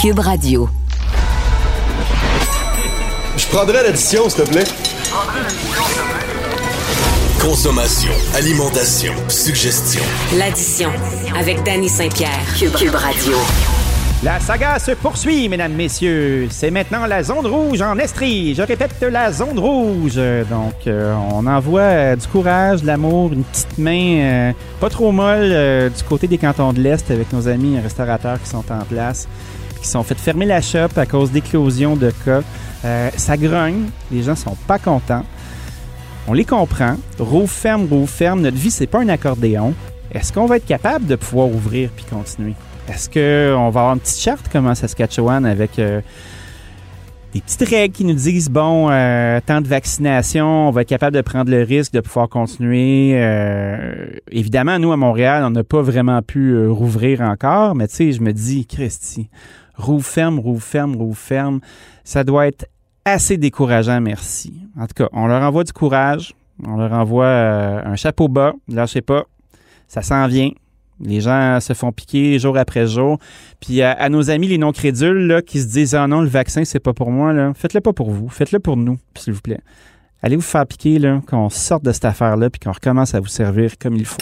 Cube Radio. Je prendrais l'addition, s'il te plaît. Consommation, alimentation, suggestion. L'addition avec Danny Saint-Pierre. Cube, Cube Radio. La saga se poursuit, mesdames, messieurs. C'est maintenant la zone rouge en Estrie. Je répète, la zone rouge. Donc, euh, on envoie euh, du courage, de l'amour, une petite main euh, pas trop molle du côté des cantons de l'Est avec nos amis restaurateurs qui sont en place, qui sont fait fermer la shop à cause d'éclosion de cas. ça grogne, les gens sont pas contents. On les comprend. Rouvre ferme, rouvre ferme. Notre vie, c'est pas un accordéon. Est-ce qu'on va être capable de pouvoir ouvrir puis continuer? Est-ce qu'on va avoir une petite charte comme à Saskatchewan avec euh, des petites règles qui nous disent, bon, euh, temps de vaccination, on va être capable de prendre le risque de pouvoir continuer. Euh, évidemment, nous, à Montréal, on n'a pas vraiment pu rouvrir encore, mais tu sais, je me dis, Christy, rouvre ferme, rouvre ferme, rouvre ferme, ça doit être assez décourageant, merci. En tout cas, on leur envoie du courage, on leur envoie un chapeau bas, lâchez pas, ça s'en vient, les gens se font piquer jour après jour. Puis à, nos amis les non crédules là, qui se disent ah non le vaccin c'est pas pour moi là, faites-le pas pour vous, faites-le pour nous s'il vous plaît. Allez vous faire piquer là, qu'on sorte de cette affaire là puis qu'on recommence à vous servir comme il faut.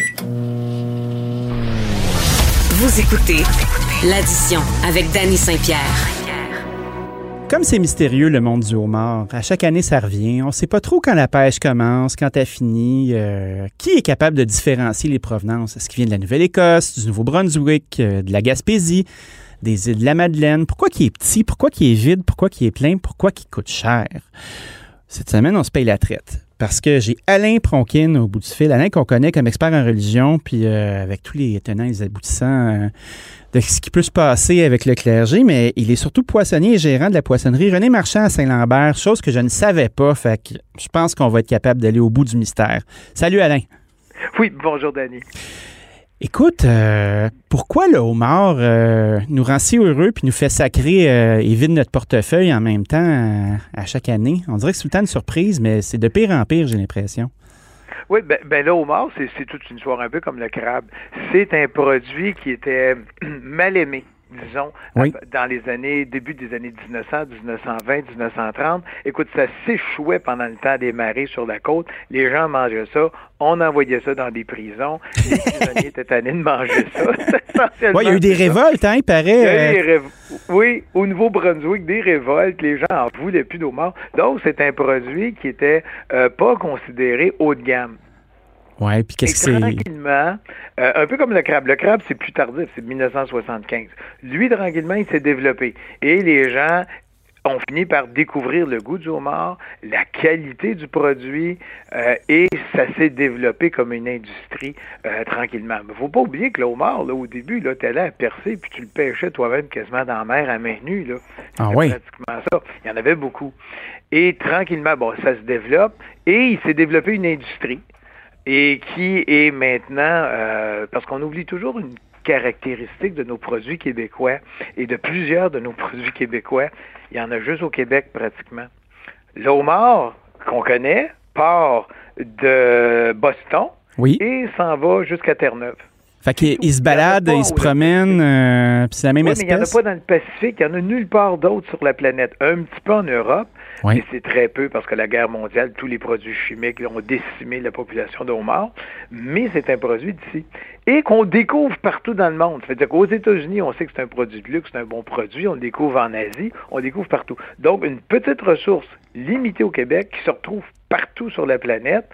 Vous écoutez l'addition avec Danny Saint-Pierre. Comme c'est mystérieux le monde du homard, à chaque année ça revient. On ne sait pas trop quand la pêche commence, quand elle finit. Euh, qui est capable de différencier les provenances? Est-ce qu'il vient de la Nouvelle-Écosse, du Nouveau-Brunswick, euh, de la Gaspésie, des îles de la Madeleine? Pourquoi qui est petit? Pourquoi qui est vide? Pourquoi qui est plein? Pourquoi qui coûte cher? Cette semaine, on se paye la traite parce que j'ai Alain Pronkin au bout du fil. Alain qu'on connaît comme expert en religion, puis euh, avec tous les tenants et les aboutissants de ce qui peut se passer avec le clergé, mais il est surtout poissonnier et gérant de la poissonnerie René Marchand à Saint-Lambert, chose que je ne savais pas. Fait que je pense qu'on va être capable d'aller au bout du mystère. Salut Alain. Oui, bonjour Danny. Écoute, euh, pourquoi le homard euh, nous rend si heureux puis nous fait sacrer euh, et vide notre portefeuille en même temps à chaque année? On dirait que c'est tout le temps une surprise, mais c'est de pire en pire, j'ai l'impression. Oui, ben, ben au mort, c'est toute une histoire un peu comme le crabe. C'est un produit qui était mal aimé disons, dans les années, début des années 1900, 1920, 1930. Écoute, ça s'échouait pendant le temps des marées sur la côte. Les gens mangeaient ça. On envoyait ça dans des prisons. Les prisonniers étaient tannés de manger ça. Oui, il y a eu des révoltes, hein, il paraît. Euh. Oui, au Nouveau-Brunswick, des révoltes. Les gens en voulaient plus d'eau mort. Donc, c'est un produit qui était euh, pas considéré haut de gamme. Oui, puis qu'est-ce que c'est? Tranquillement, euh, un peu comme le crabe. Le crabe, c'est plus tardif, c'est 1975. Lui, tranquillement, il s'est développé. Et les gens ont fini par découvrir le goût du homard, la qualité du produit, euh, et ça s'est développé comme une industrie euh, tranquillement. Mais faut pas oublier que le homard, là, au début, là, allais à percer, puis tu le pêchais toi-même quasiment dans la mer à main nue. Là. Ah oui? Pratiquement ça. Il y en avait beaucoup. Et tranquillement, bon, ça se développe, et il s'est développé une industrie et qui est maintenant, euh, parce qu'on oublie toujours une caractéristique de nos produits québécois et de plusieurs de nos produits québécois, il y en a juste au Québec pratiquement. L'homard qu'on connaît part de Boston et s'en va jusqu'à Terre-Neuve. Fait qu'il se balade, il se promène, euh, puis c'est la même oui, espèce. mais il n'y en a pas dans le Pacifique, il n'y en a nulle part d'autre sur la planète. Un petit peu en Europe, mais c'est très peu parce que la guerre mondiale, tous les produits chimiques ont décimé la population d'homards. Mais c'est un produit d'ici. Et qu'on découvre partout dans le monde. C'est-à-dire qu'aux États-Unis, on sait que c'est un produit de luxe, c'est un bon produit. On le découvre en Asie, on le découvre partout. Donc, une petite ressource limitée au Québec qui se retrouve partout sur la planète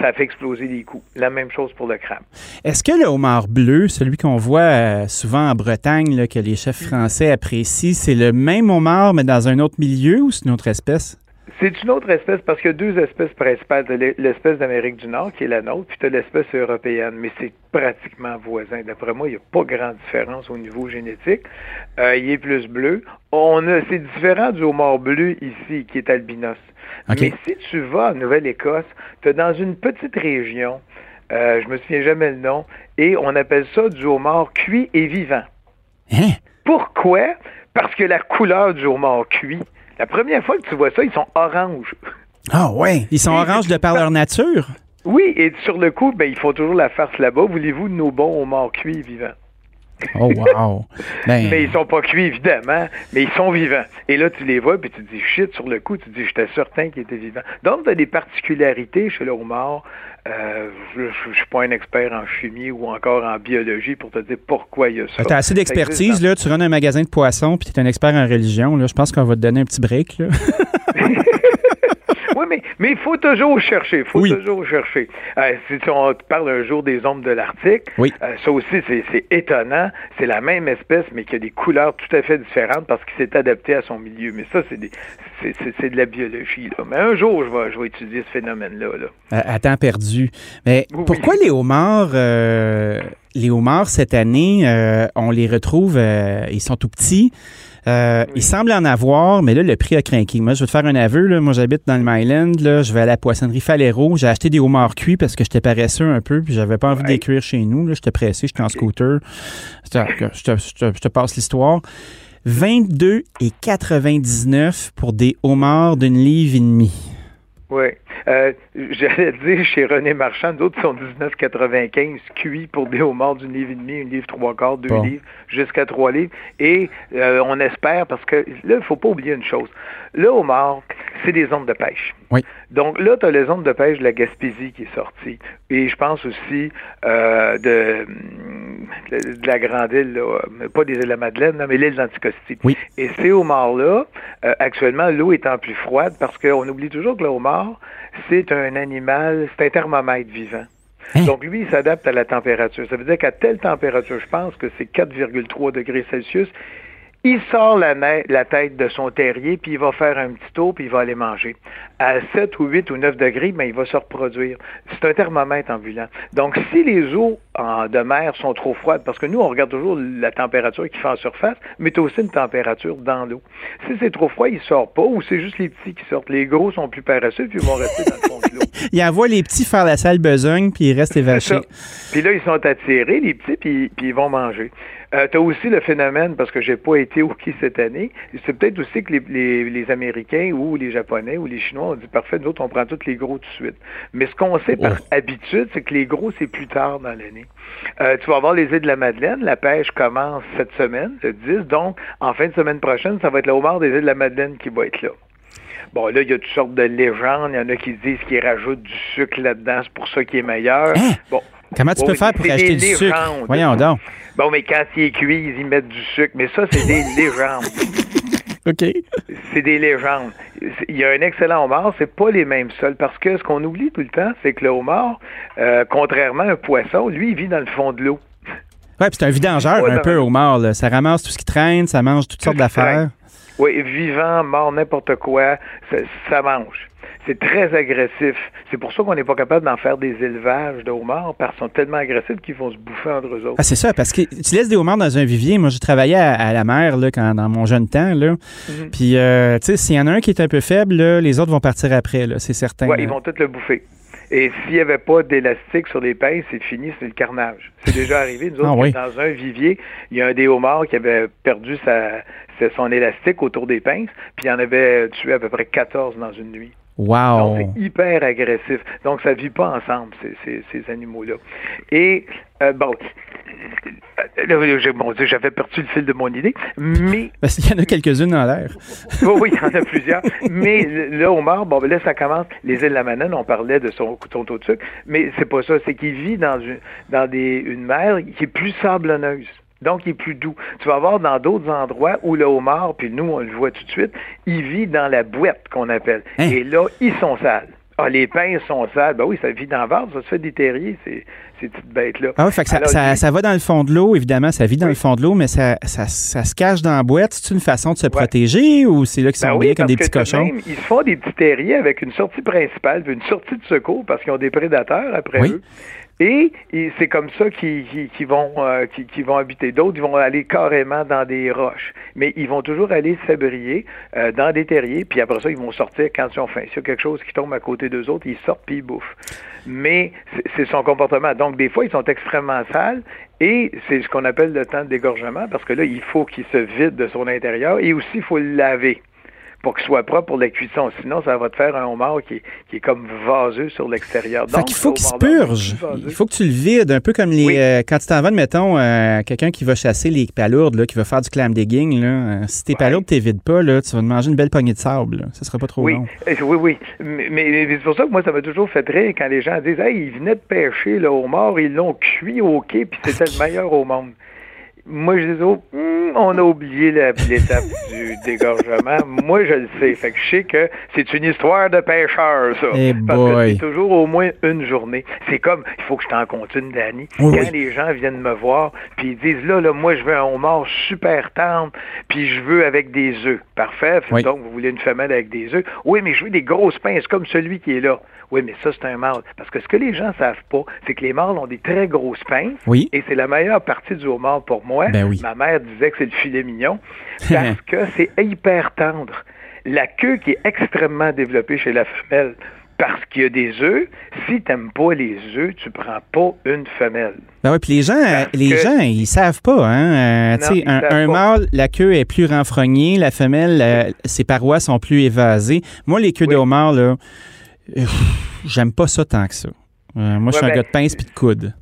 ça fait exploser les coûts. La même chose pour le crabe. Est-ce que le homard bleu, celui qu'on voit euh, souvent en Bretagne, que les chefs français apprécient, c'est le même homard, mais dans un autre milieu ou c'est une autre espèce? C'est une autre espèce parce qu'il y a deux espèces principales. L'espèce d'Amérique du Nord, qui est la nôtre, puis tu as l'espèce européenne, mais c'est pratiquement voisin. D'après moi, il n'y a pas grande différence au niveau génétique. Euh, il est plus bleu. On a, c'est différent du homard bleu ici, qui est albinos. Mais si tu vas en Nouvelle-Écosse, tu es dans une petite région, euh, je me souviens jamais le nom, et on appelle ça du homard cuit et vivant. Hein? Pourquoi? Parce que la couleur du homard cuit, la première fois que tu vois ça, ils sont oranges. Ah ouais, ils sont oranges de par leur nature? Oui, et sur le coup, ben, ils font toujours la farce là-bas. Voulez-vous de nos bons homards cuits vivants? Oh, wow! Ben mais ils sont pas cuits, évidemment, mais ils sont vivants. Et là, tu les vois, puis tu te dis, shit, sur le coup, tu te dis, j'étais certain qu'ils étaient vivants. Donc, tu as des particularités chez le homard. Euh, je ne suis pas un expert en chimie ou encore en biologie pour te dire pourquoi il y a ça. Tu as assez d'expertise, là. Tu rentres un magasin de poissons, puis tu es un expert en religion. Là. Je pense qu'on va te donner un petit break, là. oui, mais il faut toujours chercher. Il faut toujours chercher. Euh, si on parle un jour des ombres de l'Arctique, oui. Euh, ça aussi, c'est étonnant. C'est la même espèce, mais qui a des couleurs tout à fait différentes parce qu'il s'est adapté à son milieu. Mais ça, c'est c'est de la biologie. Là. Mais un jour, je vais, je vais étudier ce phénomène-là. Là. À, temps perdu. Mais pourquoi les homards, euh, les homards, cette année, on les retrouve, ils sont tout petits. Euh, il semble en avoir, mais là, le prix a craqué. Moi, je vais te faire un aveu. Là. Moi, j'habite dans le Myland. Là. Je vais à la poissonnerie Falero. J'ai acheté des homards cuits parce que j'étais paresseux un peu, puis j'avais pas envie ouais. cuire chez nous. J'étais pressé, j'étais en scooter. Je te, je te passe l'histoire. 22 et 99 pour des homards d'une livre et demie. Oui. Euh, J'allais dire chez René Marchand, d'autres sont 19,95 cuits pour des homards d'une livre et demi, une livre trois quarts, deux livres, jusqu'à trois livres. Et euh, on espère, parce que là, il ne faut pas oublier une chose. Le homard, c'est des zones de pêche. Oui. Donc là, tu as les zones de pêche de la Gaspésie qui est sortie. Et je pense aussi euh, de, de, la Grande Île, pas des îles de la Madeleine, mais l'île d'Anticosti. Oui. Et ces homards-là, actuellement, l'eau étant plus froide, parce qu'on oublie toujours que le homard, c'est un animal, c'est un thermomètre vivant. Hein? Donc, lui, il s'adapte à la température. Ça veut dire qu'à telle température, je pense que c'est 4,3 degrés Celsius, il sort la, la, tête de son terrier, puis il va faire un petit tour, puis il va aller manger. À 7 ou 8 ou 9 degrés, ben, il va se reproduire. C'est un thermomètre ambulant. Donc, si les eaux de mer sont trop froides, parce que nous, on regarde toujours la température qui fait en surface, mais tu as aussi une température dans l'eau. Si c'est trop froid, il ne sort pas, ou c'est juste les petits qui sortent. Les gros sont plus paresseux, puis ils vont rester dans le fond de l'eau. il envoie les petits faire la sale besogne, puis ils restent évachés. Puis là, ils sont attirés, les petits, puis, puis ils vont manger. Euh, tu as aussi le phénomène, parce que j'ai pas été au qui cette année, c'est peut-être aussi que les, les, les, Américains ou les Japonais ou les Chinois ont dit parfait, nous autres, on prend tous les gros tout de suite. Mais ce qu'on sait par habitude, c'est que les gros, c'est plus tard dans l'année. Euh, tu vas avoir les îles de la Madeleine, la pêche commence cette semaine, le 10, donc en fin de semaine prochaine, ça va être le homard des îles de la Madeleine qui va être là. Bon, là, il y a toutes sortes de légendes. Il y en a qui disent qu'ils rajoutent du sucre là-dedans, c'est pour ça qu'il est meilleur. Hein? Bon. Comment tu Bon, peux faire pour acheter des du sucre? Voyons donc. Bon, mais quand il est cuit, ils y mettent du sucre. Mais ça, c'est des légendes. OK. C'est des légendes. Il y a un excellent homard, c'est pas les mêmes sols. Parce que ce qu'on oublie tout le temps, c'est que le homard, euh, contrairement à un poisson, lui, il vit dans le fond de l'eau. Ouais, puis c'est un vidangeur Ouais, un peu. Là. Ça ramasse tout ce qui traîne, ça mange toutes sortes d'affaires. Oui, vivant, mort, n'importe quoi, ça, ça mange. C'est très agressif. C'est pour ça qu'on n'est pas capable d'en faire des élevages de homards, parce qu'ils sont tellement agressifs qu'ils vont se bouffer entre eux autres. Ah, c'est ça, parce que tu laisses des homards dans un vivier. Moi, j'ai travaillé à, à la mer là, quand, dans mon jeune temps. Là. Mhm. Puis, euh, tu sais, s'il y en a un qui est un peu faible, là, les autres vont partir après, là, c'est certain. Là. ils vont tous le bouffer. Et s'il n'y avait pas d'élastique sur les pinces, c'est fini, c'est le carnage. C'est déjà arrivé. Nous autres, Ah oui. dans un vivier, il y a un des homards qui avait perdu sa- son élastique autour des pinces, puis il en avait tué à peu près 14 dans une nuit. Wow. Donc, c'est hyper agressif. Donc, ça ne vit pas ensemble, ces, ces, ces animaux-là. Et, euh, bon, euh, là, j'ai- mon Dieu, j'avais perdu le fil de mon idée, mais Parce qu'il y en a quelques-unes dans l'air. oui, oui, il y en a plusieurs. Mais le le homard, bon, ben là, ça commence. Les îles de la Manane, on parlait de son, son taux de sucre, mais c'est pas ça. C'est qu'il vit dans, une, dans des, une mer qui est plus sablonneuse. Donc, il est plus doux. Tu vas voir dans d'autres endroits où le homard, puis nous, on le voit tout de suite, il vit dans la boîte qu'on appelle. Hein? Et là, ils sont sales. Ah, les pinces sont sales. Ben oui, ça vit dans le ventre, ça se fait des terriers, ces, ces petites bêtes-là. Ah oui, fait que ça, Alors, ça, lui- ça va dans le fond de l'eau, évidemment, ça vit dans Oui. le fond de l'eau, mais ça, ça, ça se cache dans la boîte. C'est une façon de se Ouais. protéger ou c'est là qu'ils sont Ben oui, comme des petits cochons? même, ils se font des petits terriers avec une sortie principale une sortie de secours parce qu'ils ont des prédateurs après Oui. eux. Et, c'est comme ça qu'ils vont, euh, vont habiter. D'autres, ils vont aller carrément dans des roches. Mais ils vont toujours aller s'abrier euh, dans des terriers, puis après ça, ils vont sortir quand ils ont faim. S'il y a quelque chose qui tombe à côté d'eux autres, ils sortent puis ils bouffent. Mais c'est son comportement. Donc, des fois, ils sont extrêmement sales et c'est ce qu'on appelle le temps de dégorgement parce que là, il faut qu'il se vide de son intérieur et aussi, il faut le laver pour qu'il soit propre pour la cuisson. Sinon, ça va te faire un homard qui est, qui est comme vaseux sur l'extérieur. Fait qu'il faut qu'il se purge. Il faut que tu le vides, un peu comme les euh, quand tu t'en vas, mettons, euh, quelqu'un qui va chasser les palourdes, là, qui va faire du clam digging. Là, euh, si tes palourdes, tu vides pas, là, tu vas te manger une belle poignée de sable. Là. Ça sera pas trop oui. long. Oui, oui. Mais, mais c'est pour ça que moi, ça m'a toujours fait rire quand les gens disent Hey, ils venaient de pêcher le homard, ils l'ont cuit au quai, puis c'était le meilleur au monde. Moi, je dis, oh, hmm, on a oublié l'étape du dégorgement. Moi, je le sais. Fait que je sais que c'est une histoire de pêcheur, ça. Hey Parce boy. que c'est toujours au moins une journée. C'est comme, il faut que je t'en compte une, Danny. Oui, Quand oui. les gens viennent me voir, puis ils disent, là, là, moi, je veux un homard super tendre, puis je veux avec des œufs. Parfait. Oui. Donc, vous voulez une femelle avec des œufs? Oui, mais je veux des grosses pinces comme celui qui est là. Oui, mais ça, c'est un mâle. Parce que ce que les gens savent pas, c'est que les mâles ont des très grosses pinces. Oui. Et c'est la meilleure partie du homard pour moi. Ben oui. Ma mère disait que c'est le filet mignon parce que c'est hyper tendre. La queue qui est extrêmement développée chez la femelle parce qu'il y a des œufs. Si tu n'aimes pas les œufs, tu prends pas une femelle. Ben ouais, puis les gens, Parce les que- gens, ils savent pas, hein. Euh, Non, un, savent un pas. mâle, la queue est plus renfrognée, la femelle, euh, ses parois sont plus évasées. Moi, les queues Oui. de homard, là, euh, j'aime pas ça tant que ça. Moi, je suis un ben- gars de pince puis de coude.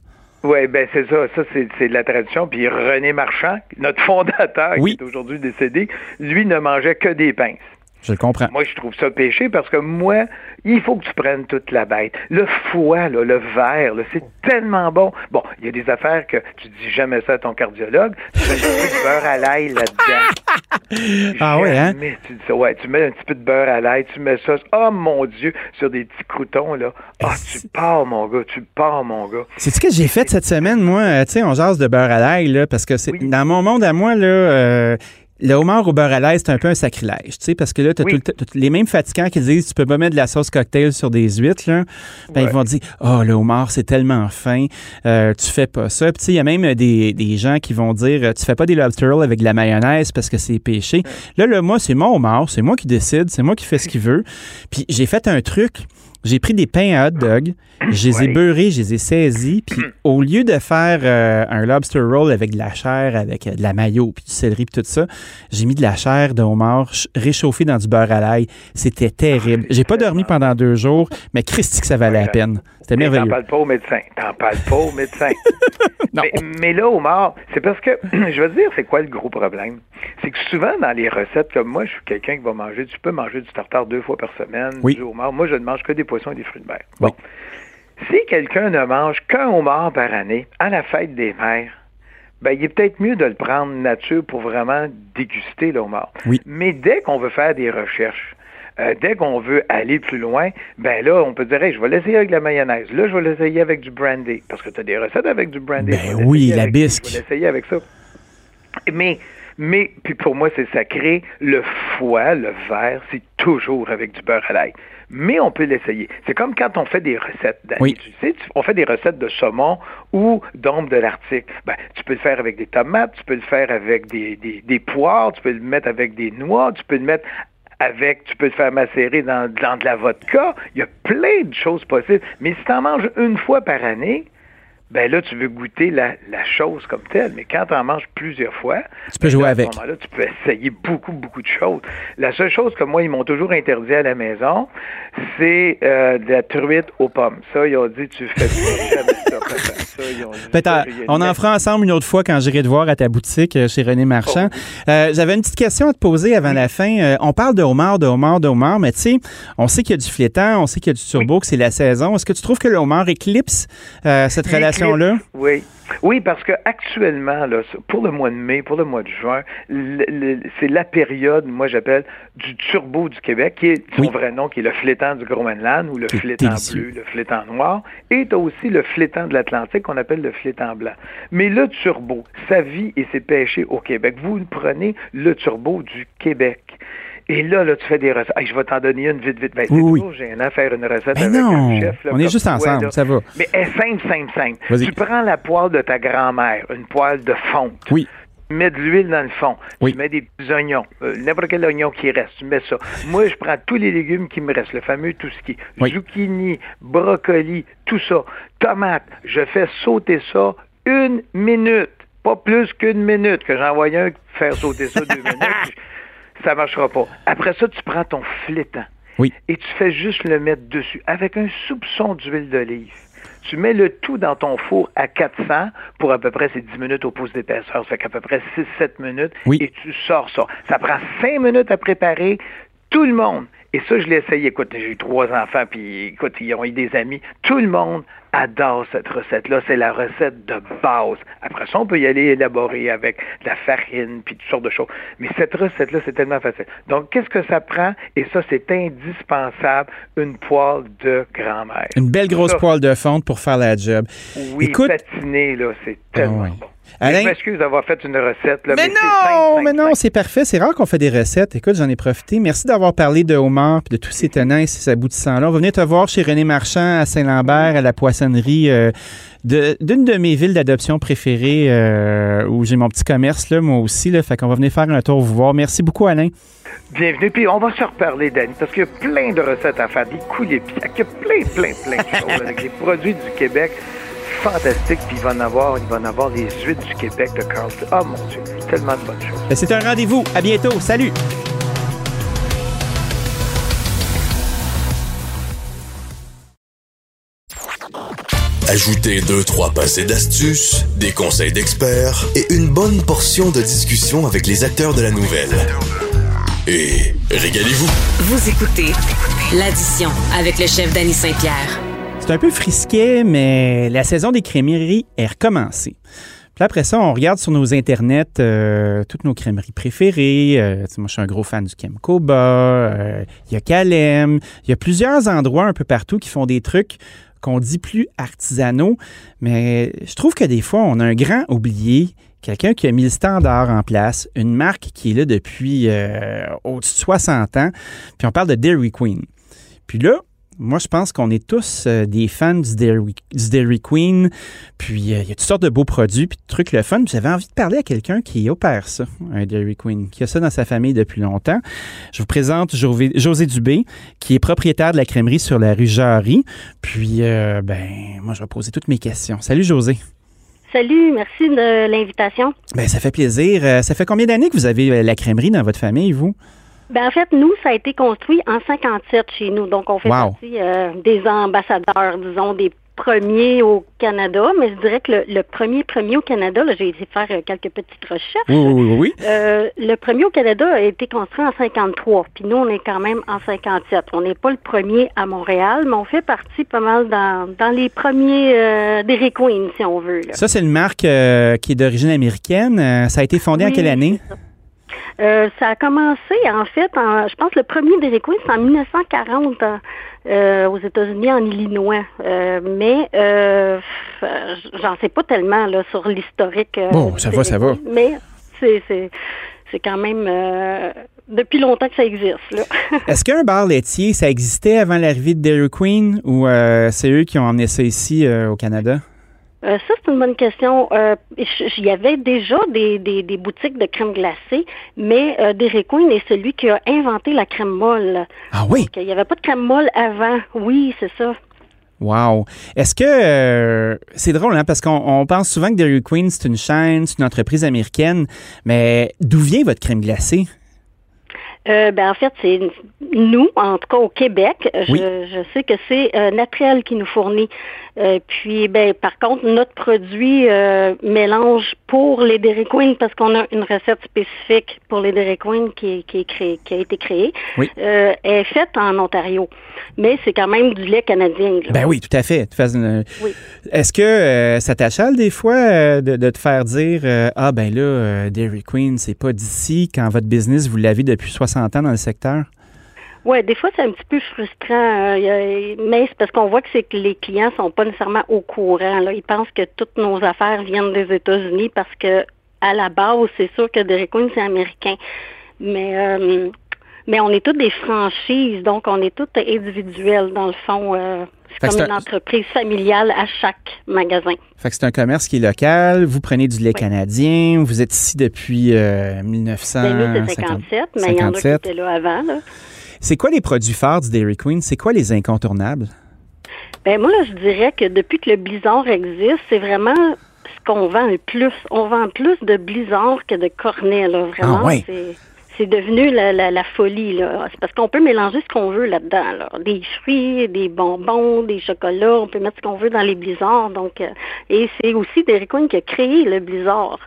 Oui, ben c'est ça. Ça, c'est de la tradition. Puis René Marchand, notre fondateur, Oui. qui est aujourd'hui décédé, lui ne mangeait que des pinces. Je le comprends. Moi, je trouve ça péché parce que moi, il faut que tu prennes toute la bête. Le foie, là, le verre, c'est tellement bon. Bon, il y a des affaires que tu dis jamais ça à ton cardiologue. Tu mets un petit peu de beurre à l'ail là-dedans. Ah ouais, hein? Jamais tu dis ça. Ouais, tu mets un petit peu de beurre à l'ail, tu mets ça, oh mon Dieu, sur des petits croutons, là. Ah, tu pars, mon gars, tu pars, mon gars. C'est ce que j'ai fait cette semaine, moi? Euh, tu sais, on jase de beurre à l'ail, là, parce que c'est Oui. dans mon monde à moi, là. euh, le homard au beurre à l'ail, c'est un peu un sacrilège, tu sais, parce que là, t'as Oui. tout le temps- t'as les mêmes fatigants qui disent tu peux pas mettre de la sauce cocktail sur des huîtres, là. Ben, Ouais. ils vont dire oh le homard c'est tellement fin, euh, tu fais pas ça. Puis tu sais, il y a même des, des gens qui vont dire euh, tu fais pas des lobster rolls avec de la mayonnaise parce que c'est péché. Là, là, moi c'est mon homard, c'est moi qui décide, c'est moi qui fais ce qu'il veut. Puis j'ai fait un truc. J'ai pris des pains à hot dog, je les ai Ouais. beurrés, je les ai saisis, puis au lieu de faire euh, un lobster roll avec de la chair, avec euh, de la mayo, puis du céleri, puis tout ça, j'ai mis de la chair de homard ch- réchauffée dans du beurre à l'ail. C'était terrible. J'ai pas dormi pendant deux jours, mais Christy que ça valait la peine. C'était T'en parles pas au médecin. T'en parles pas au médecin. Non. mais, mais là, Omar, c'est parce que, je veux dire, c'est quoi le gros problème? C'est que souvent, dans les recettes comme moi, je suis quelqu'un qui va manger, tu peux manger du tartare deux fois par semaine, Oui. du homard. Moi, je ne mange que des poissons et des fruits de mer. Oui. Bon. Si quelqu'un ne mange qu'un homard par année, à la fête des mères, ben, il est peut-être mieux de le prendre nature pour vraiment déguster le homard. Oui. Mais dès qu'on veut faire des recherches, euh, dès qu'on veut aller plus loin, ben là, on peut dire, Hey, je vais l'essayer avec la mayonnaise. Là, je vais l'essayer avec du brandy. Parce que tu as des recettes avec du brandy. Ben oui, la avec- bisque. Je vais l'essayer avec ça. Mais, mais, puis pour moi, c'est sacré. Le foie, le verre, c'est toujours avec du beurre à l'ail. Mais on peut l'essayer. C'est comme quand on fait des recettes. Oui. Tu sais, on fait des recettes de saumon ou d'ombre de l'Arctique. Ben, tu peux le faire avec des tomates, tu peux le faire avec des, des, des poires, tu peux le mettre avec des noix, tu peux le mettre avec, tu peux le faire macérer dans, dans de la vodka. Il y a plein de choses possibles. Mais si tu en manges une fois par année, ben là, tu veux goûter la, la chose comme telle. Mais quand tu en manges plusieurs fois, Tu peux ben jouer avec. À ce moment-là, tu peux essayer beaucoup, beaucoup de choses. La seule chose que moi, ils m'ont toujours interdit à la maison, c'est euh, de la truite aux pommes. Ça, ils ont dit, tu fais jamais ça. Ça, ils ont dit Peut-être, on en fera ensemble une autre fois quand j'irai te voir à ta boutique euh, chez René Marchand. Euh, J'avais une petite question à te poser avant la fin. Euh, on parle de homard, de homard, de homard, mais tu sais, on sait qu'il y a du flétan, on sait qu'il y a du turbo, que c'est la saison. Est-ce que tu trouves que le homard éclipse cette L'éclipse, Oui. Oui, parce que actuellement, là, pour le mois de mai, pour le mois de juin, c'est la période, moi j'appelle, du turbo du Québec, qui est son Oui. vrai nom, qui est le flétan du Groenland ou le flétan bleu, le flétan noir. Et as aussi le flétan de l'Atlantique qu'on appelle le flétan blanc. Mais le turbo, sa vie et ses pêchés au Québec. Vous prenez le turbo du Québec. Et là, là, tu fais des recettes. Hey, je vais t'en donner une vite, vite. Ben, c'est Oui, toujours gênant faire une recette Ben avec non, un chef. là, on est juste toi, ensemble, là. ça va. Mais elle simple, simple, simple. Vas-y. Tu prends la poêle de ta grand-mère, une poêle de fonte. Oui. Tu mets de l'huile dans le fond. Oui. Tu mets des petits oignons. euh, N'importe quel oignon qui reste, tu mets ça. Moi, je prends tous les légumes qui me restent, le fameux tout ce qui est Oui. zucchini, brocoli, tout ça. Tomate, je fais sauter ça une minute. Pas plus qu'une minute que j'envoie un faire sauter ça deux minutes. Ça marchera pas. Après ça, tu prends ton flétan. Oui. Et tu fais juste le mettre dessus avec un soupçon d'huile d'olive. Tu mets le tout dans ton four à 400 pour à peu près c'est 10 minutes au pouce d'épaisseur, ça fait qu'à peu près 6-7 minutes Oui. et tu sors ça. Ça prend 5 minutes à préparer. Tout le monde, et ça je l'ai essayé, écoute, j'ai eu trois enfants, puis écoute, ils ont eu des amis. Tout le monde adore cette recette-là. C'est la recette de base. Après ça, on peut y aller élaborer avec de la farine, puis toutes sortes de choses. Mais cette recette-là, c'est tellement facile. Donc, qu'est-ce que ça prend? Et ça, c'est indispensable, une poêle de grand-mère. Une belle grosse Ça, poêle de fonte pour faire la job. Oui, Écoute- patiné, là, c'est tellement Ah ouais. bon. Alain- Je m'excuse d'avoir fait une recette, là, Mais, mais, non, mais non, c'est parfait. C'est rare qu'on fait des recettes. Écoute, j'en ai profité. Merci d'avoir parlé de homard et de tous ces tenants et ces aboutissants-là. On va venir te voir chez René Marchand à Saint-Lambert, à la poissonnerie euh, d'une de, mes villes d'adoption préférées euh, où j'ai mon petit commerce, là, moi aussi. Là, fait qu'on va venir faire un tour vous voir. Merci beaucoup, Alain. Bienvenue, puis on va se reparler, Danny, parce qu'il y a plein de recettes à faire, des puis y a plein, plein, plein de choses avec des produits du Québec fantastiques, puis il va en avoir, il va en avoir les huîtres du Québec de Carlton. Oh mon Dieu, tellement de bonnes choses. Ben, C'est un rendez-vous. À bientôt. Salut. Ajoutez deux, trois passés d'astuces, des conseils d'experts et une bonne portion de discussion avec les acteurs de la nouvelle. Et régalez-vous. Vous écoutez l'addition avec le chef Danny Saint-Pierre. C'est un peu frisquet, mais la saison des crémeries est recommencée. Puis après ça, on regarde sur nos internets euh, toutes nos crèmeries préférées. Euh, moi, je suis un gros fan du Kemkoba. euh, Il y a Calem. Il y a plusieurs endroits un peu partout qui font des trucs qu'on dit plus artisanaux. Mais je trouve que des fois, on a un grand oublié. Quelqu'un qui a mis le standard en place, une marque qui est là depuis au-dessus de 60 ans. Puis on parle de Dairy Queen. Puis là, moi, je pense qu'on est tous euh, des fans du Dairy, du Dairy Queen. Puis, euh, il y a toutes sortes de beaux produits, puis de trucs le fun. J'avais envie de parler à quelqu'un qui opère ça, un Dairy Queen, qui a ça dans sa famille depuis longtemps. Je vous présente José Dubé, qui est propriétaire de la crèmerie sur la rue Jarry. Puis, euh, ben, moi, je vais poser toutes mes questions. Salut, José. Salut, merci de l'invitation. Ben, ça fait plaisir. Ça fait combien d'années que vous avez la crèmerie dans votre famille, vous? Ben, en fait, nous, ça a été construit en 57 chez nous. Donc, on fait Wow. partie euh, des ambassadeurs, disons, des premiers au Canada. Mais je dirais que le, le premier premier au Canada, là, j'ai été faire euh, quelques petites recherches. Oui, oui, oui. Euh, le premier au Canada a été construit en 53, puis nous, on est quand même en 57. On n'est pas le premier à Montréal, mais on fait partie pas mal dans, dans les premiers euh, des Queen, si on veut. Là. Ça, c'est une marque qui est d'origine américaine. Ça a été fondé en quelle année? c'est ça. Euh, ça a commencé, en fait, en, je pense le premier Dairy Queen, c'est en 1940 euh, aux États-Unis, en Illinois. Euh, mais j'en sais pas tellement là, sur l'historique. Bon, ça va, ça va. Mais c'est, quand même depuis longtemps que ça existe. Est-ce qu'un bar laitier, ça existait avant l'arrivée de Dairy Queen ou c'est eux qui ont emmené ça ici au Canada? Euh, ça, c'est une bonne question. Euh, Il y avait déjà des, des, des boutiques de crème glacée, mais euh, Dairy Queen est celui qui a inventé la crème molle. Ah oui? Donc, il n'y avait pas de crème molle avant. Oui, c'est ça. Wow. Est-ce que euh, c'est drôle, hein, parce qu'on on pense souvent que Dairy Queen, c'est une chaîne, c'est une entreprise américaine, mais d'où vient votre crème glacée? Euh, ben, en fait, c'est nous, en tout cas au Québec, je, Oui. je sais que c'est euh, qui nous fournit. Euh, puis, ben, par contre, notre produit euh, mélange pour les Dairy Queen parce qu'on a une recette spécifique pour les Dairy Queen qui, est- qui, est créée, qui a été créée. Oui. Euh, est faite en Ontario, mais c'est quand même du lait canadien. là. Ben oui, tout à fait. Oui. Est-ce que ça t'achale des fois de, de te faire dire Ah ben là, Dairy Queen, c'est pas d'ici quand votre business, vous l'avez depuis 60 ans dans le secteur? Ouais, des fois c'est un petit peu frustrant, euh, mais c'est parce qu'on voit que c'est que les clients sont pas nécessairement au courant. Là. Ils pensent que toutes nos affaires viennent des États-Unis parce que à la base, c'est sûr que Dairy Queen c'est américain, mais euh, mais on est toutes des franchises, donc on est toutes individuelles dans le fond. euh, c'est comme une un- entreprise familiale à chaque magasin. Fait que c'est un commerce qui est local, vous prenez du lait Oui. canadien, vous êtes ici depuis euh, 1900. Ben, nous, c'est 57, mais il y en a qui 57. étaient là avant. Là. C'est quoi les produits phares du Dairy Queen? C'est quoi les incontournables? Ben moi, là, je dirais que depuis que le blizzard existe, c'est vraiment ce qu'on vend le plus. On vend plus de blizzard que de cornets, là. Vraiment, Ah ouais? c'est, c'est devenu la, la, folie. Là. C'est parce qu'on peut mélanger ce qu'on veut là-dedans. Des fruits, des bonbons, des chocolats, on peut mettre ce qu'on veut dans les blizzards. Donc, euh, et c'est aussi Dairy Queen qui a créé le blizzard.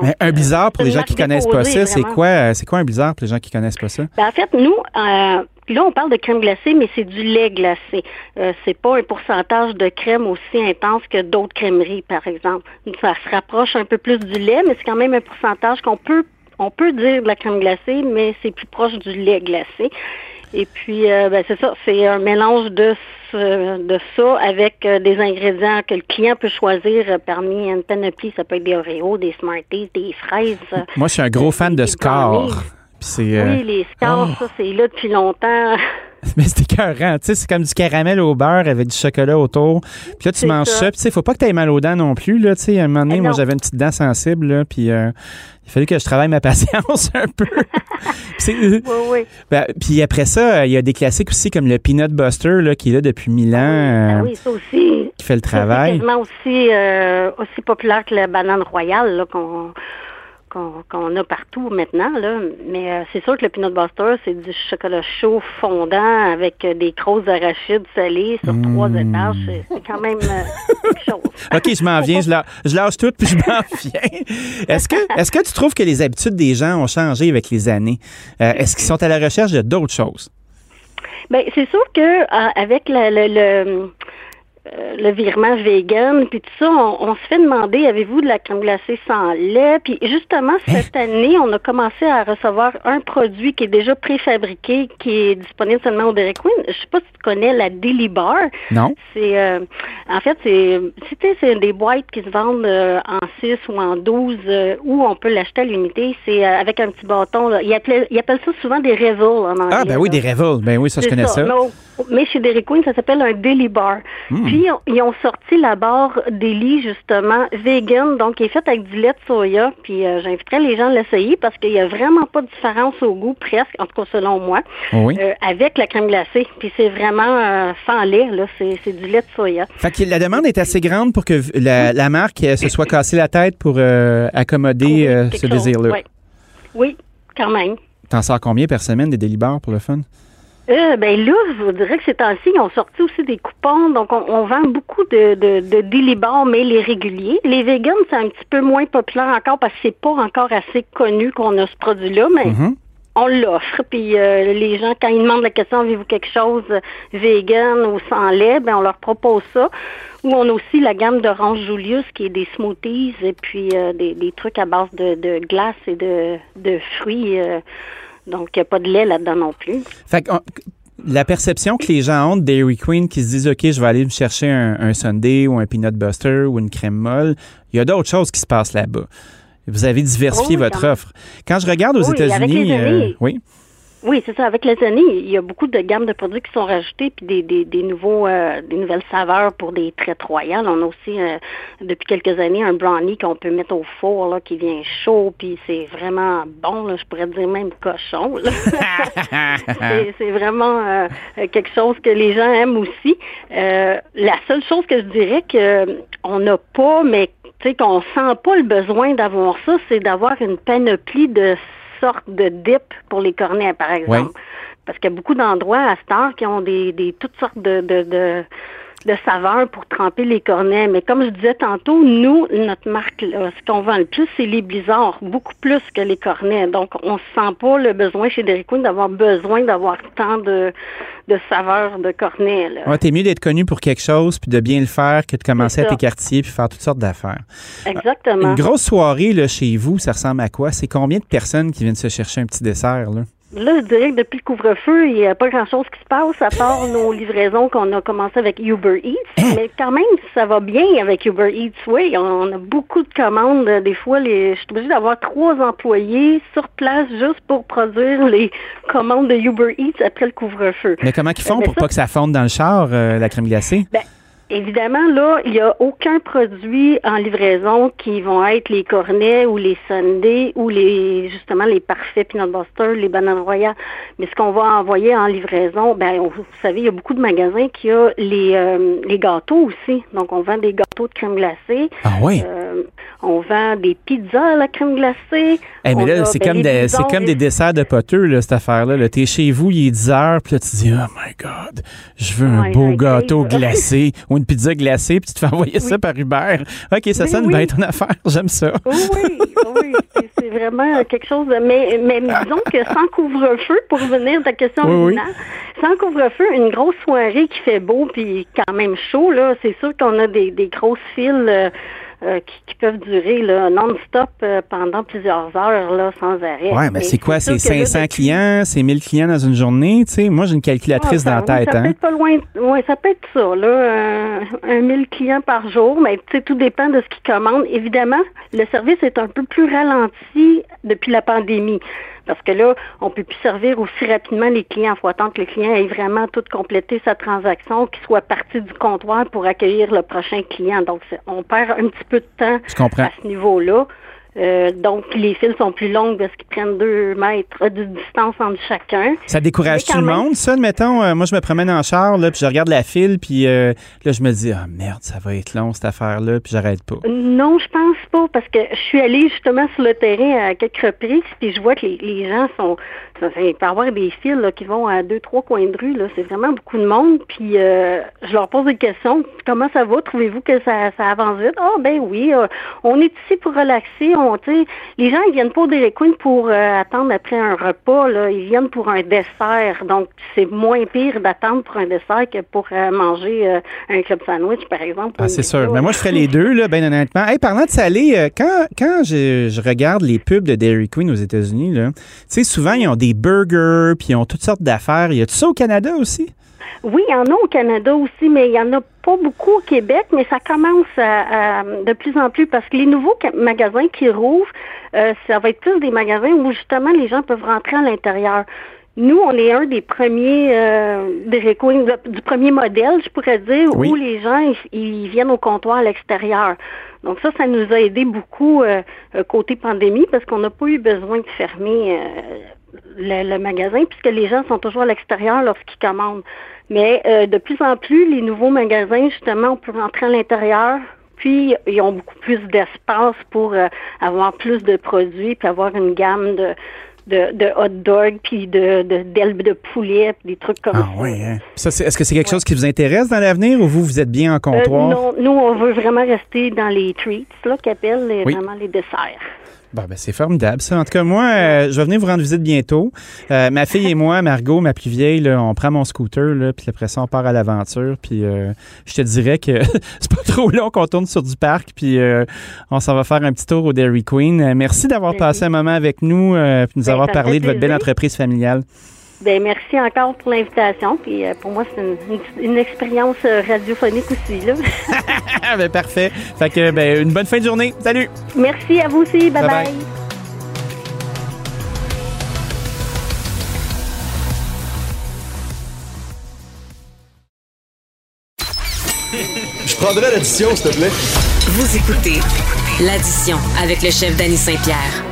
Mais un blizzard, pour les gens qui connaissent pas ça, c'est quoi, euh, c'est quoi un blizzard pour les gens qui connaissent pas ça? Ben, en fait, nous, euh, là, on parle de crème glacée, mais c'est du lait glacé. Euh, c'est pas un pourcentage de crème aussi intense que d'autres crèmeries, par exemple. Ça se rapproche un peu plus du lait, mais c'est quand même un pourcentage qu'on peut on peut dire de la crème glacée, mais c'est plus proche du lait glacé. Et puis, euh, ben, c'est ça, c'est un mélange de, de ça avec euh, des ingrédients que le client peut choisir euh, parmi une panoplie. Ça peut être des Oreos, des Smarties, des fraises. Moi, je suis un gros fan de Score. oui, les Scores, oh. ça, c'est là depuis longtemps. Mais c'est écœurant, tu sais, c'est comme du caramel au beurre avec du chocolat autour. Puis là, tu manges ça. Puis tu sais, faut pas que tu aies mal aux dents non plus, là, tu sais. À un moment donné, moi, j'avais une petite dent sensible, là, puis il fallait que je travaille ma patience un peu. oui, oui. Ben, puis après ça, il y a des classiques aussi comme le Peanut Buster là, qui est là depuis mille ans. Ah oui, ça aussi. Qui fait le travail. C'est aussi, euh, aussi populaire que la banane royale là, qu'on a partout maintenant. Là. Mais euh, c'est sûr que le peanut buster, c'est du chocolat chaud fondant avec euh, des crosses d'arachides salées sur trois mmh. étages. C'est quand même euh, quelque chose. OK, je m'en viens. Je, lâche tout puis je m'en viens. Est-ce que, est que tu trouves que les habitudes des gens ont changé avec les années? est-ce qu'ils sont à la recherche de d'autres choses? Bien, c'est sûr que avec le le virement vegan, puis tout ça, on, se fait demander, avez-vous de la crème glacée sans lait? Puis justement, hein? cette année, on a commencé à recevoir un produit qui est déjà préfabriqué, qui est disponible seulement au Dairy Queen. Je sais pas si tu connais la Daily Bar. Non. C'est, euh, en fait, c'est, c'est des boîtes qui se vendent euh, en 6 ou en 12, ou on peut l'acheter à l'unité. C'est avec un petit bâton. Là. Ils, appellent, ça souvent des Revel en anglais. Ah, ben oui, des Revel. Ben oui, ça, je connais ça. Mais, chez Dairy Queen, ça s'appelle un Daily Bar. Hmm. Puis, ils ont sorti la barre lits, justement, vegan, donc qui est faite avec du lait de soya. Puis, euh, j'inviterais les gens à l'essayer parce qu'il n'y a vraiment pas de différence au goût, presque, en tout cas selon moi, euh, avec la crème glacée. Puis, c'est vraiment euh, sans lait, là. C'est du lait de soya. Fait que la demande est assez grande pour que la, marque se soit cassée la tête pour accommoder ce désir-là. Oui. oui, quand même. T'en sors combien par semaine des délibères pour le fun? Euh, ben là, je vous dirais que ces temps-ci, ils ont sorti aussi des coupons. Donc, on, vend beaucoup de, de, de mais les réguliers. Les vegans, c'est un petit peu moins populaire encore parce que c'est pas encore assez connu qu'on a ce produit-là, mais mm-hmm. on l'offre. Puis euh, les gens, quand ils demandent la question, avez-vous quelque chose vegan ou sans lait, ben on leur propose ça. Ou on a aussi la gamme d'Orange Julius qui est des smoothies et puis euh, des, des, trucs à base de, de glace et de, de fruits. Euh, donc, il n'y a pas de lait là-dedans non plus. Fait que, la perception que les gens ont de Dairy Queen qui se disent OK, je vais aller me chercher un, un Sunday ou un Peanut Buster ou une crème molle, il y a d'autres choses qui se passent là-bas. Vous avez diversifié votre offre. Quand je regarde aux États-Unis, euh, oui. Oui, c'est ça. Avec les années, il y a beaucoup de gammes de produits qui sont rajoutés, puis des, des, des nouveaux, euh, des nouvelles saveurs pour des traites royales. On a aussi, euh, depuis quelques années, un brownie qu'on peut mettre au four, là, qui vient chaud, puis c'est vraiment bon. Là, je pourrais dire même cochon. c'est vraiment euh, quelque chose que les gens aiment aussi. la seule chose que je dirais que on n'a pas, mais tu sais qu'on sent pas le besoin d'avoir ça, c'est d'avoir une panoplie de sorte de dip pour les cornets, par exemple. Parce qu'il y a beaucoup d'endroits à Star qui ont des, des toutes sortes de, de, de de saveur pour tremper les cornets. Mais comme je disais tantôt, nous, notre marque, ce qu'on vend le plus, c'est les blizzards, beaucoup plus que les cornets. Donc, on ne sent pas le besoin chez Dairy Queen d'avoir besoin d'avoir tant de, de saveurs de cornets. Ouais, t'es mieux d'être connu pour quelque chose puis de bien le faire que de commencer à t'écartiller puis faire toutes sortes d'affaires. Exactement. Une grosse soirée là, chez vous, ça ressemble à quoi? C'est combien de personnes qui viennent se chercher un petit dessert? Là? Là, je dirais que depuis le couvre-feu, il n'y a pas grand-chose qui se passe à part nos livraisons qu'on a commencé avec Uber Eats. Hein? Mais quand même, ça va bien avec Uber Eats. Oui, on a beaucoup de commandes. Des fois, les, je suis obligée d'avoir trois employés sur place juste pour produire les commandes de Uber Eats après le couvre-feu. Mais comment ils font pour pas que ça fonde dans le char, euh, la crème glacée? Ben, Évidemment, là, il n'y a aucun produit en livraison qui vont être les cornets ou les sundaes ou les justement les parfaits peanut buster, les bananes royales. Mais ce qu'on va envoyer en livraison, ben vous savez, il y a beaucoup de magasins qui ont les, euh, les gâteaux aussi. Donc on vend des gâteaux de crème glacée. Ah oui? Euh, on vend des pizzas à la crème glacée. Eh, mais là, c'est ben, comme, des, c'est comme des desserts de poteux, là, cette affaire-là. -là, T'es chez vous, il est 10 heures, puis là, tu dis, oh my God, je veux un beau gâteau glacé une pizza glacée, puis tu te fais envoyer ça par Uber. OK, ça sonne bien ton affaire. J'aime ça. Oui, oui, c'est vraiment quelque chose de. Mais, mais disons que sans couvre-feu, pour revenir à ta question oui, sans couvre-feu, une grosse soirée qui fait beau puis quand même chaud, là, c'est sûr qu'on a des, des grosses files. Euh, euh, qui, peuvent durer non-stop euh, pendant plusieurs heures là, sans arrêt. Oui, mais, c'est quoi? C'est 500 clients? C'est 1000 clients dans une journée? Tu sais, moi, j'ai une calculatrice ah, dans la tête. Ça hein? peut être pas loin. Oui, ça peut être ça, là, un, 1000 clients par jour, mais tout dépend de ce qu'ils commandent. Évidemment, le service est un peu plus ralenti depuis la pandémie. Parce que là, on peut plus servir aussi rapidement les clients. Il faut attendre que le client ait vraiment tout complété sa transaction, qu'il soit parti du comptoir pour accueillir le prochain client. Donc, on perd un petit peu de temps à ce niveau-là. Euh, donc, les fils sont plus longues parce qu'ils prennent deux mètres de distance entre chacun. Ça décourage tout le monde, ça, admettons? Euh, moi, je me promène en char, là, puis je regarde la file, puis euh, là, je me dis, ah merde, ça va être long, cette affaire-là, puis j'arrête pas. Non, je pense pas, parce que je suis allée justement sur le terrain à quelques reprises, puis je vois que les, gens sont. Il peut y avoir des fils qui vont à deux, trois coins de rue, là. C'est vraiment beaucoup de monde, puis je leur pose des questions. Comment ça va? Trouvez-vous que ça, ça avance vite? Ah, ben oui, on est ici pour relaxer les gens, ils viennent pas au Dairy Queen pour euh, attendre après un repas, là. Ils viennent pour un dessert. Donc, c'est moins pire d'attendre pour un dessert que pour euh, manger euh, un club sandwich, par exemple. Ah, c'est sûr. Mais moi, je ferais les deux, là, bien honnêtement. Hey, parlant de salé, quand, quand je, regarde les pubs de Dairy Queen aux États-Unis, tu sais, souvent, ils ont des burgers, puis ils ont toutes sortes d'affaires. Y a tout ça au Canada aussi? Oui, il y en a au Canada aussi, mais il y en a pas beaucoup au Québec, mais ça commence à, de plus en plus parce que les nouveaux magasins qui rouvrent, euh, ça va être plus des magasins où justement les gens peuvent rentrer à l'intérieur. Nous, on est un des premiers euh, du premier modèle, je pourrais dire, où les gens ils, viennent au comptoir à l'extérieur. Donc ça, ça nous a aidé beaucoup euh, euh, côté pandémie parce qu'on n'a pas eu besoin de fermer le, magasin puisque les gens sont toujours à l'extérieur lorsqu'ils commandent. Mais euh, de plus en plus, les nouveaux magasins, justement, on peut rentrer à l'intérieur, puis ils ont beaucoup plus d'espace pour euh, avoir plus de produits, puis avoir une gamme de, de, hot dog, puis de, d'ailes de, poulet, puis des trucs comme ah, ça. Oui, hein? est-ce que c'est quelque chose qui vous intéresse dans l'avenir ou vous, vous êtes bien en comptoir? Euh, non, nous, on veut vraiment rester dans les treats, là, qu'appellent vraiment les desserts. Bon, ben c'est formidable, ça. En tout cas, moi, euh, je vais venir vous rendre visite bientôt. Euh, ma fille et moi, Margot, ma plus vieille, là, on prend mon scooter, là, puis après ça, on part à l'aventure. Puis euh, je te dirais que c'est pas trop long qu'on tourne sur du parc, puis on s'en va faire un petit tour au Dairy Queen. merci d'avoir ben passé un moment avec nous, puis nous ben, avoir parlé de votre belle entreprise familiale. Ben merci encore pour l'invitation. Puis euh, pour moi, c'est une, expérience euh, radiophonique aussi. Là. ben, parfait. Fait que ben, une bonne fin de journée. Salut. Merci à vous aussi. bye. bye. Je prendrais l'addition, s'il te plaît. Vous écoutez l'addition avec le chef Danny Saint-Pierre.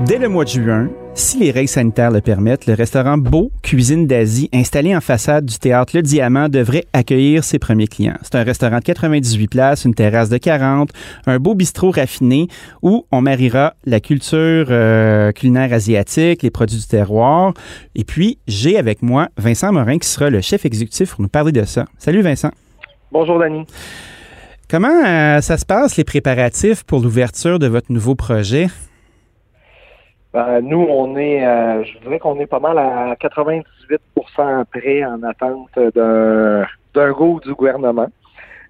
Dès le mois de juin, si les règles sanitaires le permettent, le restaurant Beau Cuisine d'Asie, installé en façade du théâtre Le Diamant, devrait accueillir ses premiers clients. C'est un restaurant de 98 places, une terrasse de 40, un beau bistrot raffiné où on mariera la culture euh, culinaire asiatique, les produits du terroir. Et puis, j'ai avec moi Vincent Morin qui sera le chef exécutif pour nous parler de ça. Salut Vincent. Bonjour Dani. Comment euh, ça se passe les préparatifs pour l'ouverture de votre nouveau projet? Ben, nous, on est, euh, je dirais qu'on est pas mal à 98% prêt en attente d'un, d'un go du gouvernement.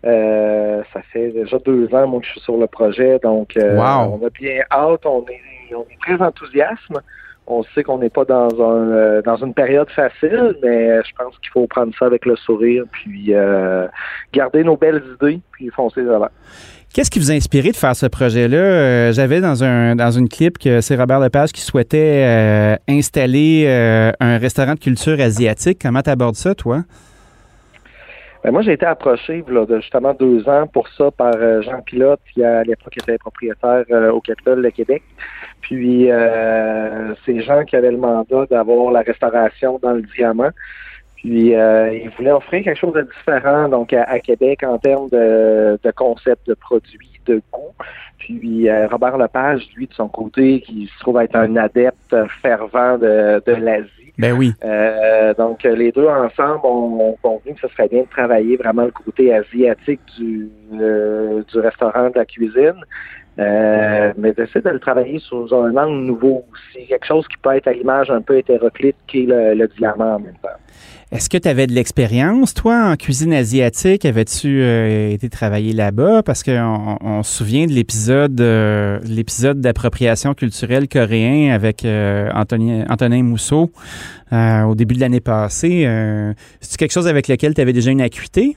Euh, ça fait déjà deux ans, moi, que je suis sur le projet, donc euh, on a bien hâte, on est, on est très enthousiaste. On sait qu'on n'est pas dans un dans une période facile, mais je pense qu'il faut prendre ça avec le sourire, puis garder nos belles idées, puis foncer devant. Qu'est-ce qui vous a inspiré de faire ce projet-là? Euh, j'avais dans un dans une clip que c'est Robert Lepage qui souhaitait euh, installer euh, un restaurant de culture asiatique. Comment tu abordes ça, toi? Ben moi, j'ai été approché de justement deux ans pour ça par Jean Pilote, qui à l'époque était propriétaire au Capitole de Québec. Puis c'est Jean qui avait le mandat d'avoir la restauration dans le diamant. Puis euh, il voulait offrir quelque chose de différent donc à, Québec en termes de, de concept de produits, de goût. Puis euh, Robert Lepage, lui, de son côté, qui se trouve être un adepte fervent de, de l'Asie. Ben oui. Euh, donc les deux ensemble ont, convenu que ce serait bien de travailler vraiment le côté asiatique du, du restaurant de la cuisine. Euh, mais d'essayer de le travailler sur un angle nouveau aussi, quelque chose qui peut être à l'image un peu hétéroclite qui est le, diamant en même temps. Est-ce que tu avais de l'expérience, toi, en cuisine asiatique? Avais-tu euh, été travailler là-bas? Parce qu'on on se souvient de l'épisode euh, l'épisode d'appropriation culturelle coréen avec Anthony, Antonin Mousseau au début de l'année passée. C'est quelque chose avec lequel tu avais déjà une acuité?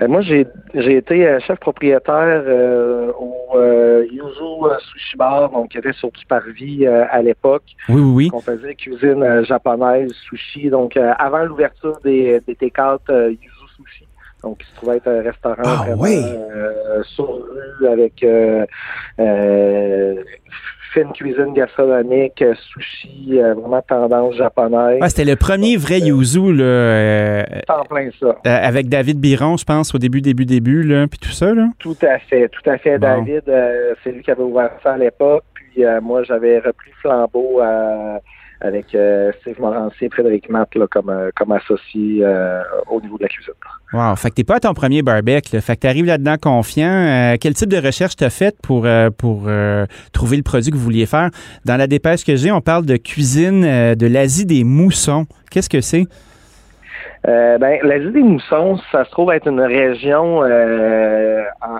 Ben, moi, j'ai été euh, chef propriétaire euh, au euh, Yuzu Sushi Bar, donc qui était sur du parvis à l'époque. Oui, oui, oui. On faisait cuisine japonaise, sushi. Donc, avant l'ouverture des, des Yuzu Sushi. Donc, il se trouvait être un restaurant ah, vraiment, sur rue avec fine cuisine gastronomique, euh, sushi, euh, vraiment tendance japonaise. Ah, c'était le premier vrai yuzu, là. Euh, en plein ça. avec David Biron, je pense, au début, début, début, là, puis tout ça, là. Tout à fait, tout à fait. David, c'est lui qui avait ouvert ça à l'époque, puis moi, j'avais repris flambeau à avec euh, Steve Morancier Frédéric Matt là, comme, euh, comme associé euh, au niveau de la cuisine. Wow. Fait que t'es pas à ton premier barbecue. Là. Fait que t'arrives là-dedans confiant. quel type de recherche t'as fait pour, pour trouver le produit que vous vouliez faire? Dans la dépêche que j'ai, on parle de cuisine de l'Asie des moussons. Qu'est-ce que c'est? ben, l'Asie des moussons, ça se trouve être une région en,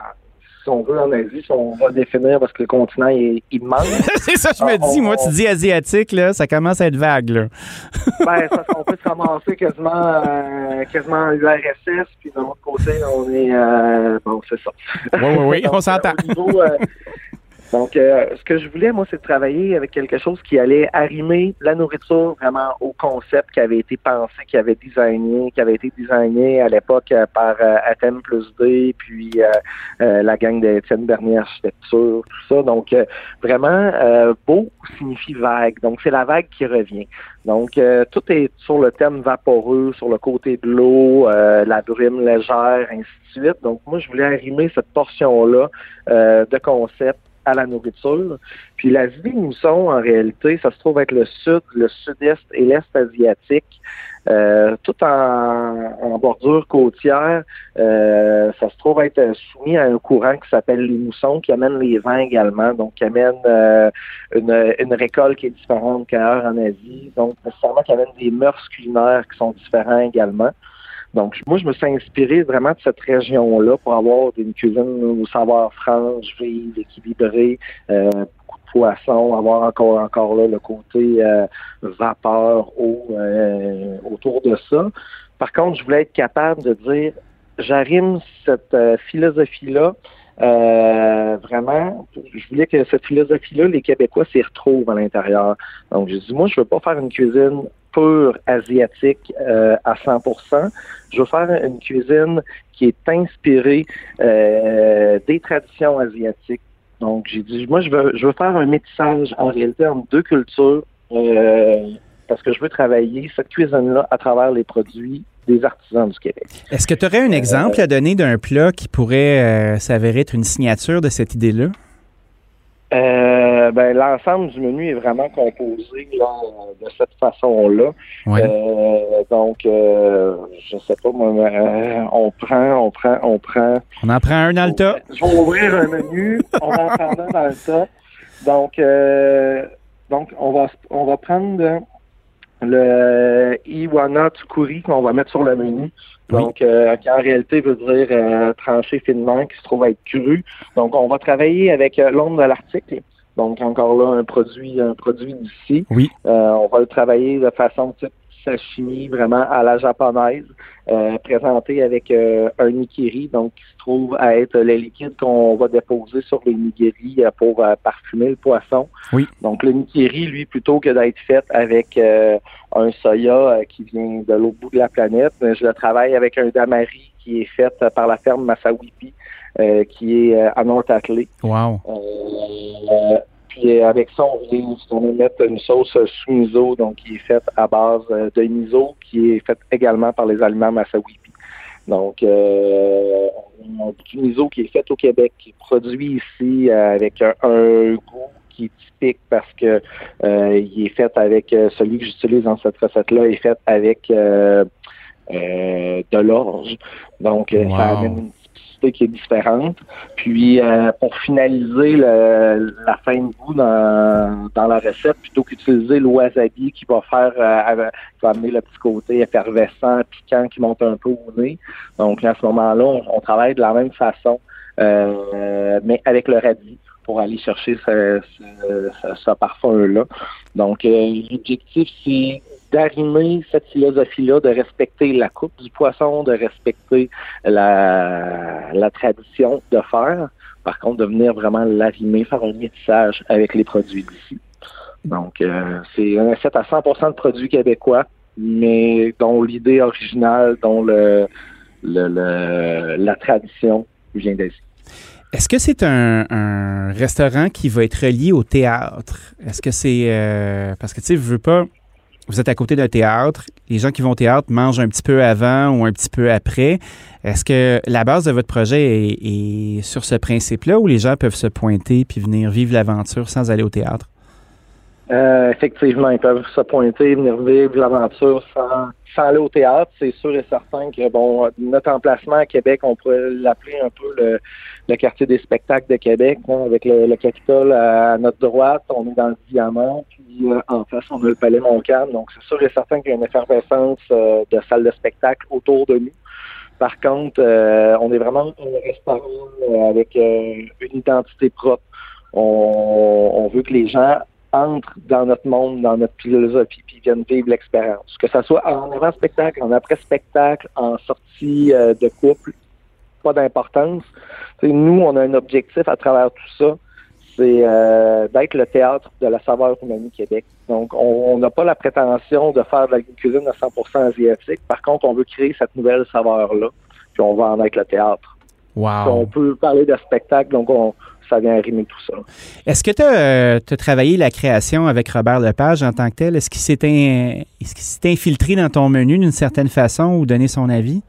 si on veut, en Asie, si on va définir parce que le continent est immense. c'est ça, je me ah, dis. Moi, tu dis asiatique, là, ça commence à être vague, là. ben, ça, on peut ramasser quasiment, euh, quasiment l'URSS, puis de l'autre côté, on est. Euh, bon, c'est ça. Oui, oui, oui, on s'entend. Euh, donc, euh, ce que je voulais, moi, c'est de travailler avec quelque chose qui allait arrimer la nourriture vraiment au concept qui avait été pensé, qui avait designé, qui avait été designé à l'époque euh, par euh, plus D, puis la gang d'Étienne Bernier Architecture, tout ça. Donc, vraiment, beau signifie vague. Donc, c'est la vague qui revient. Donc, tout est sur le thème vaporeux, sur le côté de l'eau, la brume légère, ainsi de suite. Donc, moi, je voulais arrimer cette portion-là de concept à la nourriture. Puis la vie mousson, en réalité, ça se trouve être le sud, le sud-est et l'est asiatique. Euh, tout en, bordure côtière, euh, ça se trouve être soumis à un courant qui s'appelle les moussons, qui amène les vins également, donc qui amène euh, une, une, récolte qui est différente qu'ailleurs en Asie, donc nécessairement qui amène des mœurs culinaires qui sont différents également. Donc, moi, je me suis inspiré vraiment de cette région-là pour avoir une cuisine au savoir franche, vive, équilibrée, euh, beaucoup de poissons, avoir encore encore là le côté euh, vapeur, eau euh, autour de ça. Par contre, je voulais être capable de dire, j'arrime cette philosophie-là euh, vraiment, je voulais que cette philosophie-là, les Québécois s'y retrouvent à l'intérieur. Donc, j'ai dit, moi, je veux pas faire une cuisine pure asiatique euh, à 100%. Je veux faire une cuisine qui est inspirée euh, des traditions asiatiques. Donc, j'ai dit, moi, je veux, je veux faire un métissage en réalité entre deux cultures parce que je veux travailler cette cuisine-là à travers les produits des artisans du Québec. Est-ce que tu aurais un exemple à donner d'un plat qui pourrait euh, s'avérer être une signature de cette idée-là? Euh, ben, l'ensemble du menu est vraiment composé de cette façon-là. Euh, donc, je sais pas, on prend, on prend, on prend. On en prend un tas. Je vais ouvrir un menu, on va en prendre un dans le tas. Donc, donc on va on va prendre le Iwana Tsukuri qu'on va mettre sur le menu. Donc, euh, qui en réalité veut dire euh, tranché finement, qui se trouve être cru. Donc, on va travailler avec euh, l'ombre de l'article. Donc, encore là, un produit, un produit d'ici. Oui. on va le travailler de façon type sashimi vraiment à la japonaise, euh, présenté avec euh, un nikiri, donc qui se trouve à être le liquide qu'on va déposer sur les nigiri euh, pour parfumer le poisson. Oui. Donc le nikiri, lui, plutôt que d'être fait avec un soya qui vient de l'autre bout de la planète, je le travaille avec un damari qui est fait par la ferme Masawipi, qui est à North Wow Puis avec ça, on vient, on mettre une sauce sous miso, donc qui est faite à base de miso, qui est faite également par les aliments Masawipi. Donc, euh, on a du miso qui est fait au Québec, qui est produit ici avec un, goût qui est typique parce que euh, il est fait avec celui que j'utilise dans cette recette-là est fait avec de l'orge. Donc, ça amène une qui est différente. Puis euh, pour finaliser la fin de goût dans, la recette, plutôt qu'utiliser le wasabi qui va faire euh, qui va amener le petit côté effervescent, piquant qui monte un peu au nez. Donc à ce moment-là, on, travaille de la même façon, euh, mais avec le radis pour aller chercher ce parfum-là. Donc, l'objectif, c'est d'arrimer cette philosophie-là, de respecter la coupe du poisson, de respecter la, tradition de faire. Par contre, de venir vraiment l'arrimer, faire un métissage avec les produits d'ici. Donc, euh, c'est un recette à 100% de produits québécois, mais dont l'idée originale, dont le, le, la tradition vient d'ici. Est-ce que c'est un, restaurant qui va être relié au théâtre? Est-ce que c'est... Euh, parce que, tu sais, je veux pas vous êtes à côté d'un théâtre. Les gens qui vont au théâtre mangent un petit peu avant ou un petit peu après. Est-ce que la base de votre projet est, sur ce principe-là où les gens peuvent se pointer puis venir vivre l'aventure sans aller au théâtre? Euh, effectivement, ils peuvent se pointer, venir vivre l'aventure sans, sans aller au théâtre. C'est sûr et certain que bon, notre emplacement à Québec, on pourrait l'appeler un peu le, quartier des spectacles de Québec, hein, avec le, Capitole à notre droite, on est dans le diamant, puis euh, en face, on a le Palais Montcalm. Donc, c'est sûr et certain qu'il y a une effervescence euh, de salles de spectacle autour de nous. Par contre, on est vraiment un restaurant avec une identité propre. On, on veut que les gens entrent dans notre monde, dans notre philosophie, puis viennent vivre l'expérience. Que ce soit en avant-spectacle, en après-spectacle, en sortie euh, de couple, pas d'importance. Nous, on a un objectif à travers tout ça, c'est euh, d'être le théâtre de la saveur humaine Québec. Donc, on n'a pas la prétention de faire de la cuisine à 100% asiatique. Par contre, on veut créer cette nouvelle saveur-là, puis on va en être le théâtre. Wow. On peut parler de spectacle, donc on, ça vient rimer tout ça. Est-ce que tu as, euh, travaillé la création avec Robert Lepage en tant que tel? Est-ce qu'il s'est infiltré dans ton menu d'une certaine façon ou donné son avis?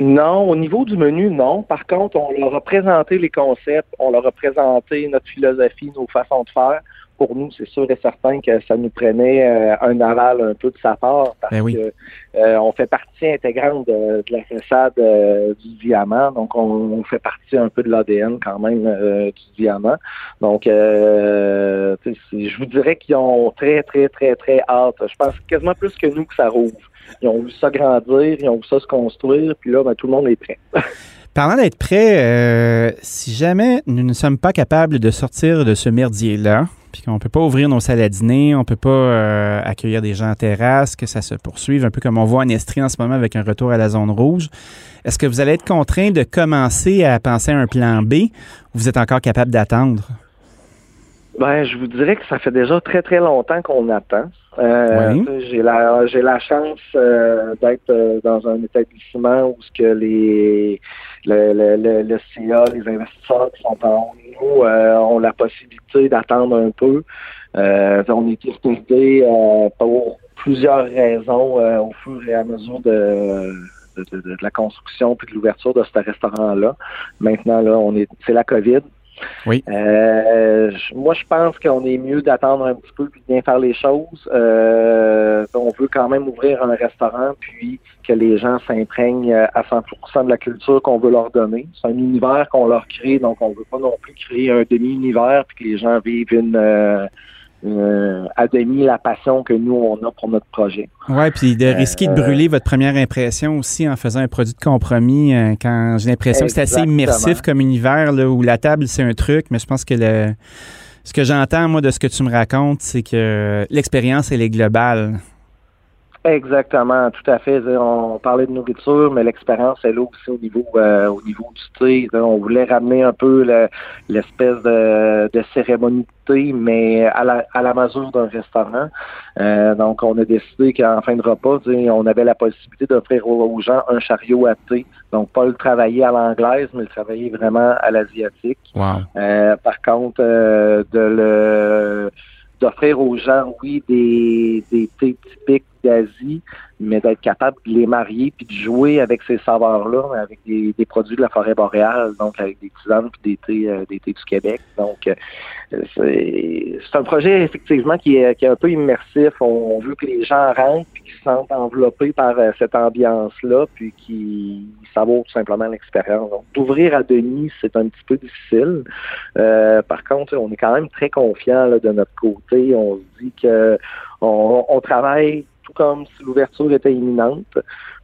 Non, au niveau du menu, non. Par contre, on leur a présenté les concepts, on leur a présenté notre philosophie, nos façons de faire pour nous, c'est sûr et certain que ça nous prenait euh, un aval un peu de sa part parce ben que euh, on fait partie intégrante de, la façade euh, du diamant, donc on, fait partie un peu de l'ADN quand même du diamant. Donc, je vous dirais qu'ils ont très, très, très, très hâte. Je pense quasiment plus que nous que ça rouvre. Ils ont vu ça grandir, ils ont vu ça se construire, puis là, ben, tout le monde est prêt. Parlant d'être prêt, si jamais nous ne sommes pas capables de sortir de ce merdier-là, puis qu'on peut pas ouvrir nos salles à dîner, on peut pas euh, accueillir des gens en terrasse, que ça se poursuive, un peu comme on voit en Estrie en ce moment avec un retour à la zone rouge. Est-ce que vous allez être contraint de commencer à penser à un plan B ou vous êtes encore capable d'attendre? Ben, je vous dirais que ça fait déjà très très longtemps qu'on attend. Euh, j'ai la j'ai la chance euh, d'être dans un établissement où ce que les le, le, le, CA, les investisseurs qui sont en haut ont la possibilité d'attendre un peu. on est irrité pour plusieurs raisons au fur et à mesure de de, la construction puis de l'ouverture de ce restaurant-là. Maintenant, là, on est c'est la COVID. Oui. Euh, moi, je pense qu'on est mieux d'attendre un petit peu puis de bien faire les choses. Euh, on veut quand même ouvrir un restaurant puis que les gens s'imprègnent à 100% de la culture qu'on veut leur donner. C'est un univers qu'on leur crée, donc on veut pas non plus créer un demi-univers puis que les gens vivent une euh, euh, à demi la passion que nous, on a pour notre projet. Oui, puis de risquer de brûler votre première impression aussi en faisant un produit de compromis, euh, quand j'ai l'impression que c'est assez immersif comme univers, là, où la table, c'est un truc, mais je pense que le, ce que j'entends, moi, de ce que tu me racontes, c'est que l'expérience, elle est globale. Exactement, tout à fait. On parlait de nourriture, mais l'expérience est là aussi au niveau euh, au niveau du thé. On voulait ramener un peu l'espèce de, de cérémonie de thé, mais à la, à la mesure d'un restaurant. Euh, donc, on a décidé qu'en fin de repas, on avait la possibilité d'offrir aux, gens un chariot à thé. Donc, pas le travailler à l'anglaise, mais le travailler vraiment à l'asiatique. Euh, par contre, de le d'offrir aux gens, oui, des, des thés typiques d'Asie, mais d'être capable de les marier puis de jouer avec ces saveurs-là, avec des, produits de la forêt boréale, donc avec des tisanes puis des thés, euh, du Québec. Donc, euh, c'est un projet effectivement qui est, un peu immersif. On, veut que les gens rentrent puis qu'ils se sentent enveloppés par euh, cette ambiance-là, puis qu'ils savourent tout simplement l'expérience. Donc, d'ouvrir à Denis, c'est un petit peu difficile. par contre, on est quand même très confiant de notre côté. On se dit que on, on travaille comme si l'ouverture était imminente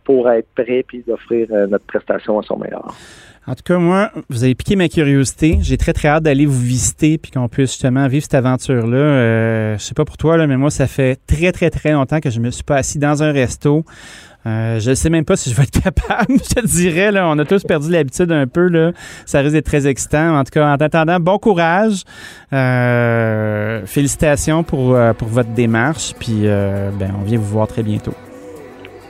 pour être prêt puis d'offrir euh, notre prestation à son meilleur. En tout cas, moi, vous avez piqué ma curiosité. J'ai très, très hâte d'aller vous visiter puis qu'on puisse justement vivre cette aventure-là. Euh, je sais pas pour toi, là, mais moi, ça fait très, très, très longtemps que je me suis pas assis dans un resto. Euh, je ne sais même pas si je vais être capable. je te dirais, là, on a tous perdu l'habitude un peu. Là. Ça risque d'être très excitant. En tout cas, en attendant, bon courage. Euh, félicitations pour, pour votre démarche. Puis, ben, on vient vous voir très bientôt.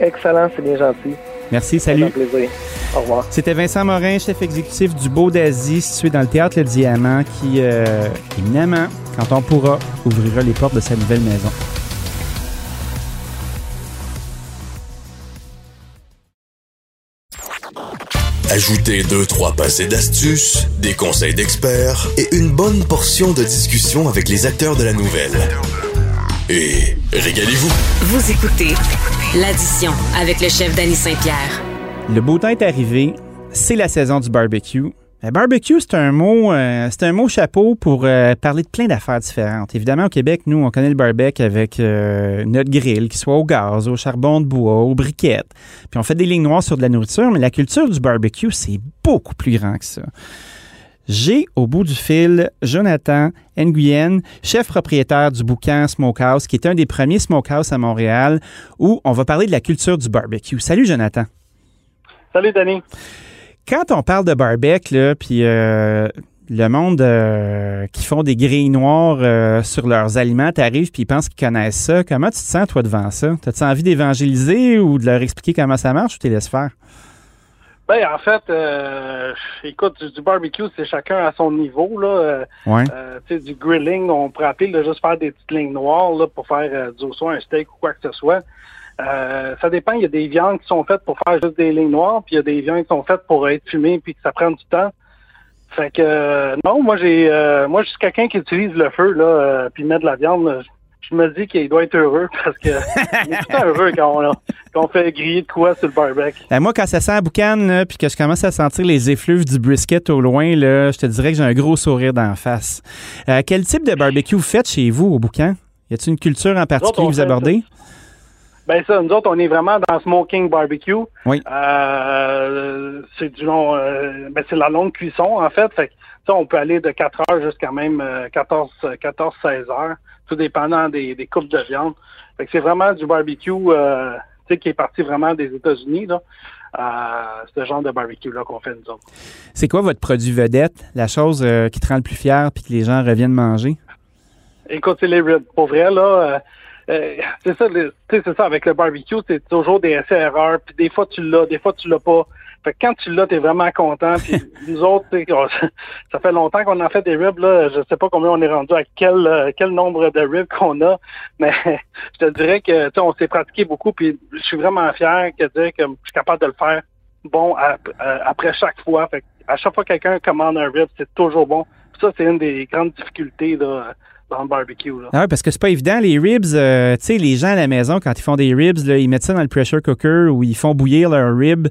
Excellent, c'est bien gentil. Merci, salut. plaisir. Au revoir. C'était Vincent Morin, chef exécutif du Beau d'Asie, situé dans le théâtre Le Diamant, qui, euh, éminemment, quand on pourra, ouvrira les portes de sa nouvelle maison. Ajoutez deux, trois passés d'astuces, des conseils d'experts et une bonne portion de discussion avec les acteurs de la nouvelle. Et régalez-vous. Vous écoutez L'addition avec le chef Danny Saint-Pierre. Le beau temps est arrivé. C'est la saison du barbecue. Le barbecue, c'est un mot, euh, c'est un mot chapeau pour euh, parler de plein d'affaires différentes. Évidemment, au Québec, nous, on connaît le barbecue avec euh, notre grill, qui soit au gaz, au charbon de bois, aux briquettes. Puis on fait des lignes noires sur de la nourriture, mais la culture du barbecue, c'est beaucoup plus grand que ça. J'ai au bout du fil Jonathan Nguyen, chef propriétaire du bouquin Smokehouse, qui est un des premiers smokehouse à Montréal, où on va parler de la culture du barbecue. Salut Jonathan. Salut Danny. Quand on parle de barbecue, puis euh, le monde euh, qui font des grilles noires euh, sur leurs aliments, t'arrives puis ils pensent qu'ils connaissent ça. Comment tu te sens toi devant ça? T'as-tu envie d'évangéliser ou de leur expliquer comment ça marche ou tu les laisses faire? Ben en fait, euh, écoute, du, barbecue, c'est chacun à son niveau là. Ouais. Euh, tu sais, du grilling, on appeler de juste faire des petites lignes noires là pour faire euh, du soit un steak ou quoi que ce soit. Ça dépend. Il y a des viandes qui sont faites pour faire juste des lignes noires, puis il y a des viandes qui sont faites pour être fumées puis que ça prend du temps. Fait que non, moi j'ai, moi je suis quelqu'un qui utilise le feu là, puis met de la viande je me dis qu'il doit être heureux parce que il est tout heureux quand on, fait griller de quoi sur le barbecue. Ben, moi, quand ça sent la boucane, puis que je commence à sentir les effluves du brisket au loin, là, je te dirais que j'ai un gros sourire d'en face. Euh, quel type de barbecue vous faites chez vous au boucan? Y a-t-il une culture en particulier que vous abordez? Ben ça, nous autres, on est vraiment dans smoking barbecue. Oui. Euh, c'est du long, euh, ben c'est la longue cuisson en fait. Fait que, on peut aller de 4 heures jusqu'à même 14, 14, 16 heures tout dépendant des, des coupes de viande. Fait que c'est vraiment du barbecue euh, qui est parti vraiment des États-Unis. Là. Euh, ce genre de barbecue-là qu'on fait nous autres. C'est quoi votre produit vedette, la chose euh, qui te rend le plus fier puis que les gens reviennent manger? Écoute, c'est les ribs. Pour vrai, là, euh, c'est ça, c'est ça, avec le barbecue, c'est toujours des essais-erreurs, puis des fois tu l'as, des fois tu l'as pas. Fait que quand tu l'as, t'es vraiment content. Puis nous autres, ça fait longtemps qu'on a fait des ribs. Là. Je sais pas combien on est rendu à quel euh, quel nombre de ribs qu'on a, mais je te dirais que on s'est pratiqué beaucoup. Puis je suis vraiment fier de dire que je suis capable de le faire bon après chaque fois. Fait à chaque fois que quelqu'un commande un rib, c'est toujours bon. ça, c'est une des grandes difficultés là, dans le barbecue. Là. Ah parce que c'est pas évident. Les ribs, euh, tu sais, les gens à la maison, quand ils font des ribs, là, ils mettent ça dans le pressure cooker ou ils font bouillir leur rib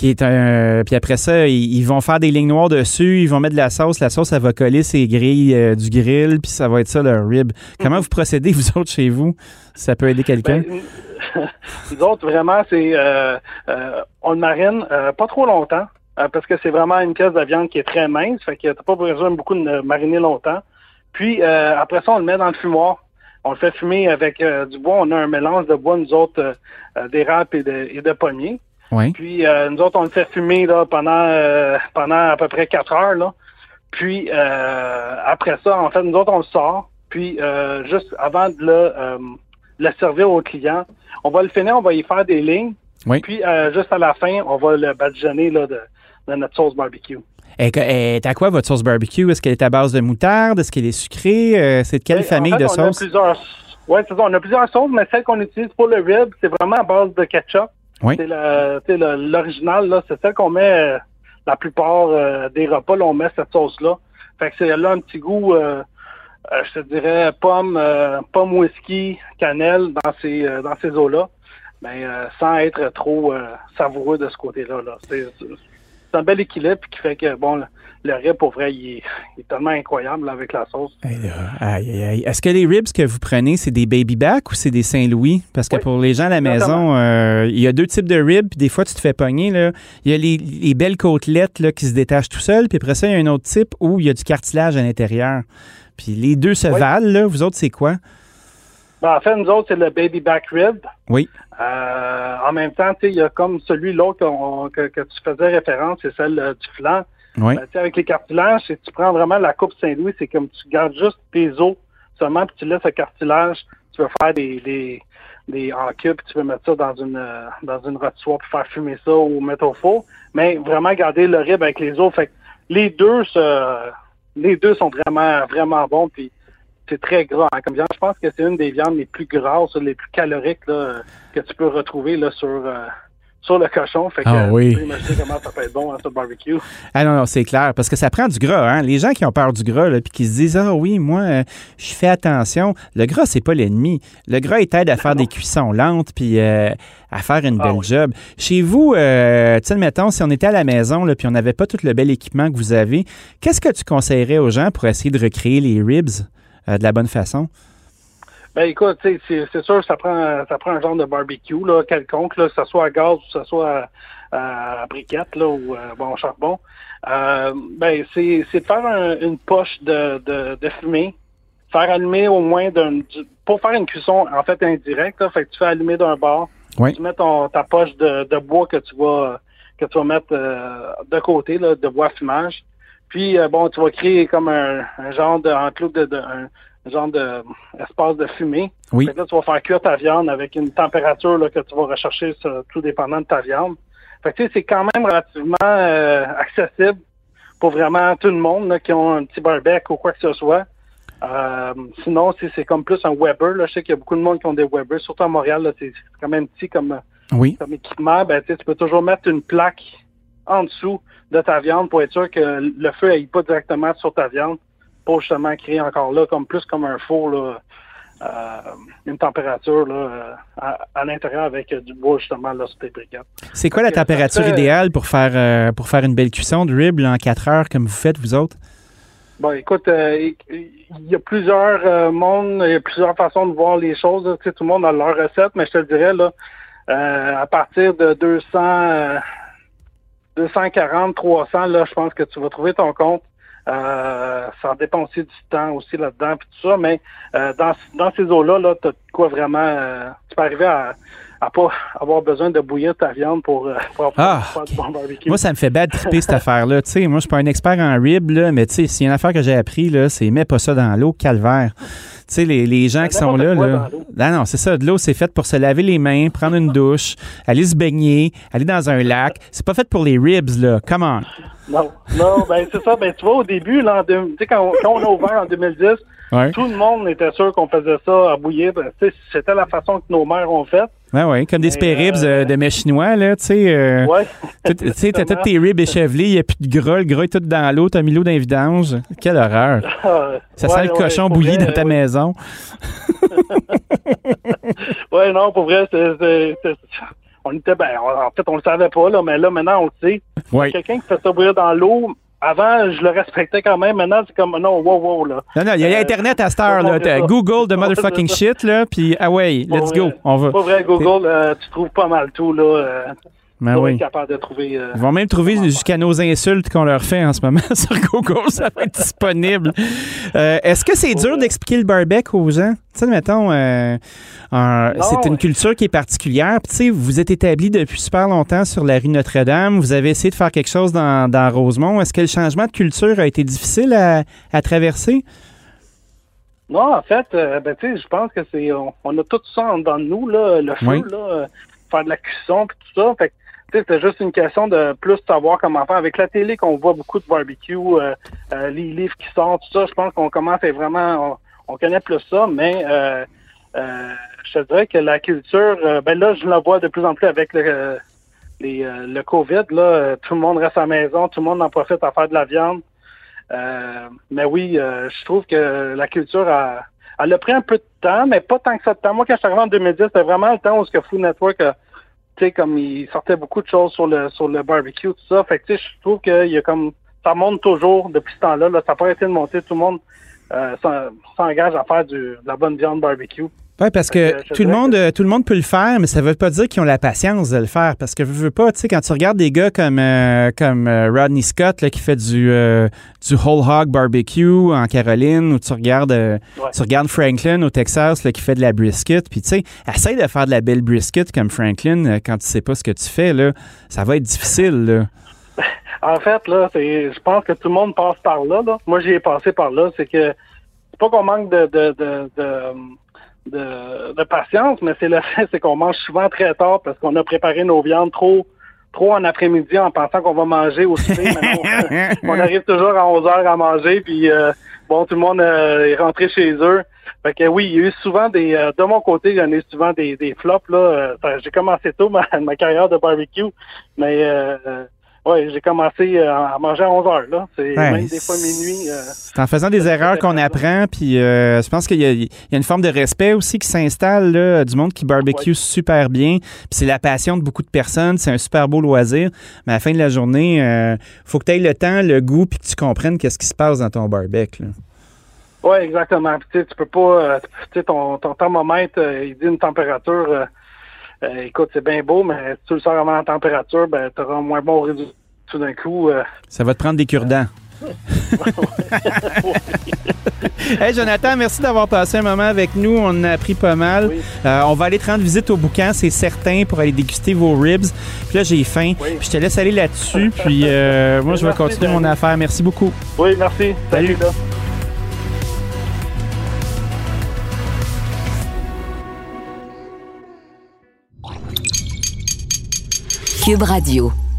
qui est un. Puis après ça, ils, vont faire des lignes noires dessus, ils vont mettre de la sauce. La sauce, ça va coller ces grilles euh, du grill, puis ça va être ça leur rib. Comment vous procédez, vous autres, chez vous? Ça peut aider quelqu'un? Ben, nous autres, vraiment, c'est. Euh, euh, on le marine pas trop longtemps, parce que c'est vraiment une pièce de viande qui est très mince, fait que t'as pas besoin beaucoup de mariner longtemps. Puis après ça, on le met dans le fumoir. on le fait fumer avec du bois. On a un mélange de bois, nous autres, d'érable et de, et de pommier. Oui. Puis nous autres, on le fait fumer là, pendant pendant à peu près quatre heures. Là. Puis après ça, en fait, nous autres, on le sort. Puis juste avant de le, le servir au client, on va le finir, on va y faire des lignes. Oui. Puis juste à la fin, on va le badigeonner là, de, de notre sauce barbecue. Elle est à quoi votre sauce barbecue? Est-ce qu'elle est à base de moutarde? Est-ce qu'elle est sucrée? c'est de quelle famille en fait, de? A plusieurs... Oui, c'est ça. On a plusieurs sauces, mais celle qu'on utilise pour le rib, c'est vraiment à base de ketchup. Oui. C'est l'original, là. C'est celle qu'on met euh, la plupart euh, des repas, là, on met cette sauce-là. Fait que c'est là un petit goût, euh, je te dirais, pomme, pomme whisky, cannelle dans ces, dans ces eaux-là. Mais sans être trop savoureux de ce côté-là. Là. C'est un bel équilibre qui fait que, bon, le, rib, pour vrai, il est, tellement incroyable avec la sauce. Est-ce que les ribs que vous prenez, c'est des baby back ou c'est des Saint-Louis? Parce que pour les gens à la maison, euh, il y a deux types de ribs, puis des fois, tu te fais pogner. Là. Il y a les, belles côtelettes là, qui se détachent tout seul, puis après ça, il y a un autre type où il y a du cartilage à l'intérieur. Puis les deux se valent, là. Vous autres, c'est quoi? Ben, en fait, nous autres, c'est le baby back rib. Oui. Euh, en même temps, il y a comme celui l'autre que, que, tu faisais référence, c'est celle euh, du flanc. Oui. Ben, avec les cartilages, si tu prends vraiment la coupe Saint-Louis, c'est comme tu gardes juste tes os seulement, puis tu laisses le cartilage. Tu veux faire des, des, des en cube, puis tu veux mettre ça dans une euh, dans une rôtissoire pour faire fumer ça ou mettre au four. Mais vraiment garder le rib avec les os. Fait les deux les deux sont vraiment, vraiment bons. Puis c'est très gras hein, comme viande. Je pense que c'est une des viandes les plus grasses, les plus caloriques là, que tu peux retrouver là, sur, euh, sur le cochon. Fait que, ah oui. Tu peux comment ça peut être bon hein, sur le barbecue. Ah non, non, c'est clair. Parce que ça prend du gras. Hein? Les gens qui ont peur du gras puis qui se disent Ah oui, moi, euh, je fais attention. Le gras, c'est pas l'ennemi. Le gras, il t'aide à faire des cuissons lentes puis euh, à faire une Ah belle job. Chez vous, euh, tu sais, mettons, si on était à la maison là, puis on n'avait pas tout le bel équipement que vous avez, qu'est-ce que tu conseillerais aux gens pour essayer de recréer les ribs? Euh, de la bonne façon? Ben écoute, c'est sûr ça prend ça prend un genre de barbecue là, quelconque, là, que ce soit à gaz ou que ce soit à, à briquette là, ou euh, bon charbon. Euh, ben c'est de faire une poche de, de, de, fumée, faire allumer au moins d'un pour faire une cuisson en fait indirecte, là, fait que tu fais allumer d'un bord, oui. tu mets ton, ta poche de, de bois que tu vas que tu vas mettre euh, de côté là, de bois fumage. Puis bon, tu vas créer comme un, un genre de de, de un, genre de espace de fumée. Oui. Fait que là, tu vas faire cuire ta viande avec une température là, que tu vas rechercher sur, tout dépendant de ta viande. Fait que tu sais, c'est quand même relativement euh, accessible pour vraiment tout le monde là, qui ont un petit barbecue ou quoi que ce soit. Euh, sinon, c'est comme plus un Weber. Là. Je sais qu'il y a beaucoup de monde qui ont des Weber, surtout à Montréal, c'est quand même petit comme, oui. comme équipement. Ben, tu peux toujours mettre une plaque en dessous de ta viande pour être sûr que le feu n'aille pas directement sur ta viande pour justement créer encore là comme plus comme un four là, euh, une température là, à, à l'intérieur avec du bois justement là sur tes briquettes. C'est quoi la température fait, idéale pour faire euh, pour faire une belle cuisson de rib en 4 heures comme vous faites vous autres? Bon, écoute, il euh, y a plusieurs mondes, il y a plusieurs façons de voir les choses. Tu sais, tout le monde a leur recette, mais je te le dirais là, à partir de 200 240, 300, là, je pense que tu vas trouver ton compte. Euh, ça dépend aussi du temps aussi là-dedans puis tout ça, mais euh, dans, dans ces eaux-là, là, t'as quoi vraiment euh, tu peux arriver à, à pas avoir besoin de bouillir ta viande pour, euh, pour ah, faire du bon barbecue. Moi, ça me fait bad triper cette affaire-là. Tu sais, moi, je suis pas un expert en rib, là, mais tu sais, s'il y a une affaire que j'ai appris, là, c'est mets pas ça dans l'eau, calvaire. Tu sais, les, les gens qui sont là, là. Non, non, c'est ça. De l'eau, c'est fait pour se laver les mains, prendre une douche, aller se baigner, aller dans un lac. C'est pas fait pour les ribs, là. Come on. Non, non, ben c'est ça. Ben tu vois, au début, là, sais, quand, quand, on a ouvert en 2010, ouais. tout le monde était sûr qu'on faisait ça à bouillir. Ben, c'était la façon que nos mères ont fait. Oui, oui, comme des spare ribs euh, de mets chinois, là, tu sais. Euh, ouais. Tu sais, t'as tous tes ribs échevelés, il n'y a plus de gras, le gras est tout dans l'eau, t'as mis l'eau dans les vidanges. Quelle horreur. Ça ouais, sent le cochon bouilli vrai, dans ta ouais. maison. ouais, non, pour vrai, c'est on était ben en fait on le savait pas là mais là maintenant on le sait ouais. quelqu'un qui fait ça bouillir dans l'eau avant je le respectais quand même. Maintenant c'est comme non wow wow là. Non non il y a euh, internet à cette heure là. Google de motherfucking shit là puis ah ouais let's go on va. Pas vrai Google euh, tu trouves pas mal tout là euh, Ben on oui. être capable de trouver. euh, Ils vont même trouver jusqu'à nos insultes qu'on leur fait en ce moment sur Google. Ça va être disponible. Euh, Est-ce que c'est dur d'expliquer le barbecue aux gens? Tu sais, mettons, euh, c'est une culture qui est particulière. Puis, tu sais, vous êtes établi depuis super longtemps sur la rue Notre-Dame. Vous avez essayé de faire quelque chose dans, dans Rosemont. Est-ce que le changement de culture a été difficile à, à traverser? Non, en fait, ben, tu sais, je pense que c'est, on, on a tout ça en dedans de nous, là, le feu, Oui. là, faire de la cuisson puis tout ça. Fait que, c'était juste une question de plus savoir comment faire. Avec la télé, qu'on voit beaucoup de barbecue, euh, euh, les livres qui sortent, tout ça, je pense qu'on commence à vraiment, on, on connaît plus ça, mais euh, euh, je dirais que la culture, euh, ben là, je la vois de plus en plus avec le, le COVID, là, tout le monde reste à la maison, tout le monde en profite à faire de la viande. Mais oui, je trouve que la culture a, elle a pris un peu de temps, mais pas tant que ça de temps. Moi, quand je suis arrivé en 2010, c'était vraiment le temps où ce que Food Network, a- comme il sortait beaucoup de choses sur le sur le barbecue, tout ça. Fait que je trouve qu'il y a comme ça monte toujours depuis ce temps-là. Là, ça n'a pas arrêté de monter. Tout le monde euh, s'en- s'engage à faire du, de la bonne viande barbecue. Oui, parce que tout le, monde, euh, tout le monde peut le faire, mais ça veut pas dire qu'ils ont la patience de le faire. Parce que je veux pas, tu sais, quand tu regardes des gars comme, euh, comme euh, Rodney Scott là, qui fait du, euh, du whole hog barbecue en Caroline, ou tu regardes, euh, Ouais. tu regardes Franklin au Texas là, qui fait de la brisket, puis tu sais, essaye de faire de la belle brisket comme Franklin quand tu sais pas ce que tu fais, là. Ça va être difficile, là. En fait, là, je pense que tout le monde passe par là. là. Moi, j'y ai passé par là. C'est que c'est pas qu'on manque de de, de, de, de- de patience, mais c'est le fait, c'est qu'on mange souvent très tard parce qu'on a préparé nos viandes trop trop en après-midi en pensant qu'on va manger au souper. Maintenant, on arrive toujours à 11 heures à manger, puis euh, bon, tout le monde euh, est rentré chez eux. Fait que oui, il y a eu souvent des, euh, de mon côté, il y en a eu souvent des, des flops là. Euh, j'ai commencé tôt ma, ma carrière de barbecue, mais ouais, j'ai commencé euh, à manger à 11 heures là. C'est Ouais, même des fois minuit. euh, C'est en faisant des erreurs qu'on apprend, puis euh, je pense qu'il y, a- il y a une forme de respect aussi qui s'installe, là, du monde qui barbecue Ouais. super bien. Puis c'est la passion de beaucoup de personnes, c'est un super beau loisir. Mais à la fin de la journée, euh, faut que tu aies le temps, le goût, puis que tu comprennes qu'est-ce qui se passe dans ton barbecue. Oui, exactement. Puis, tu peux pas, euh, tu sais, ton, ton thermomètre, il dit une température. Euh, euh, écoute, c'est bien beau, mais si tu le sors avant la température, ben, tu auras un moins bon résultat tout d'un coup. euh. Ça va te prendre des cure-dents. Hey Jonathan, merci d'avoir passé un moment avec nous. On en a appris pas mal. Oui. Euh, on va aller te rendre visite au boucan, c'est certain, pour aller déguster vos ribs. Puis là, j'ai faim. Oui. Puis je te laisse aller là-dessus. Puis euh, moi, je vais continuer mon affaire. Merci beaucoup. Oui, merci. Salut. là. Cube Radio.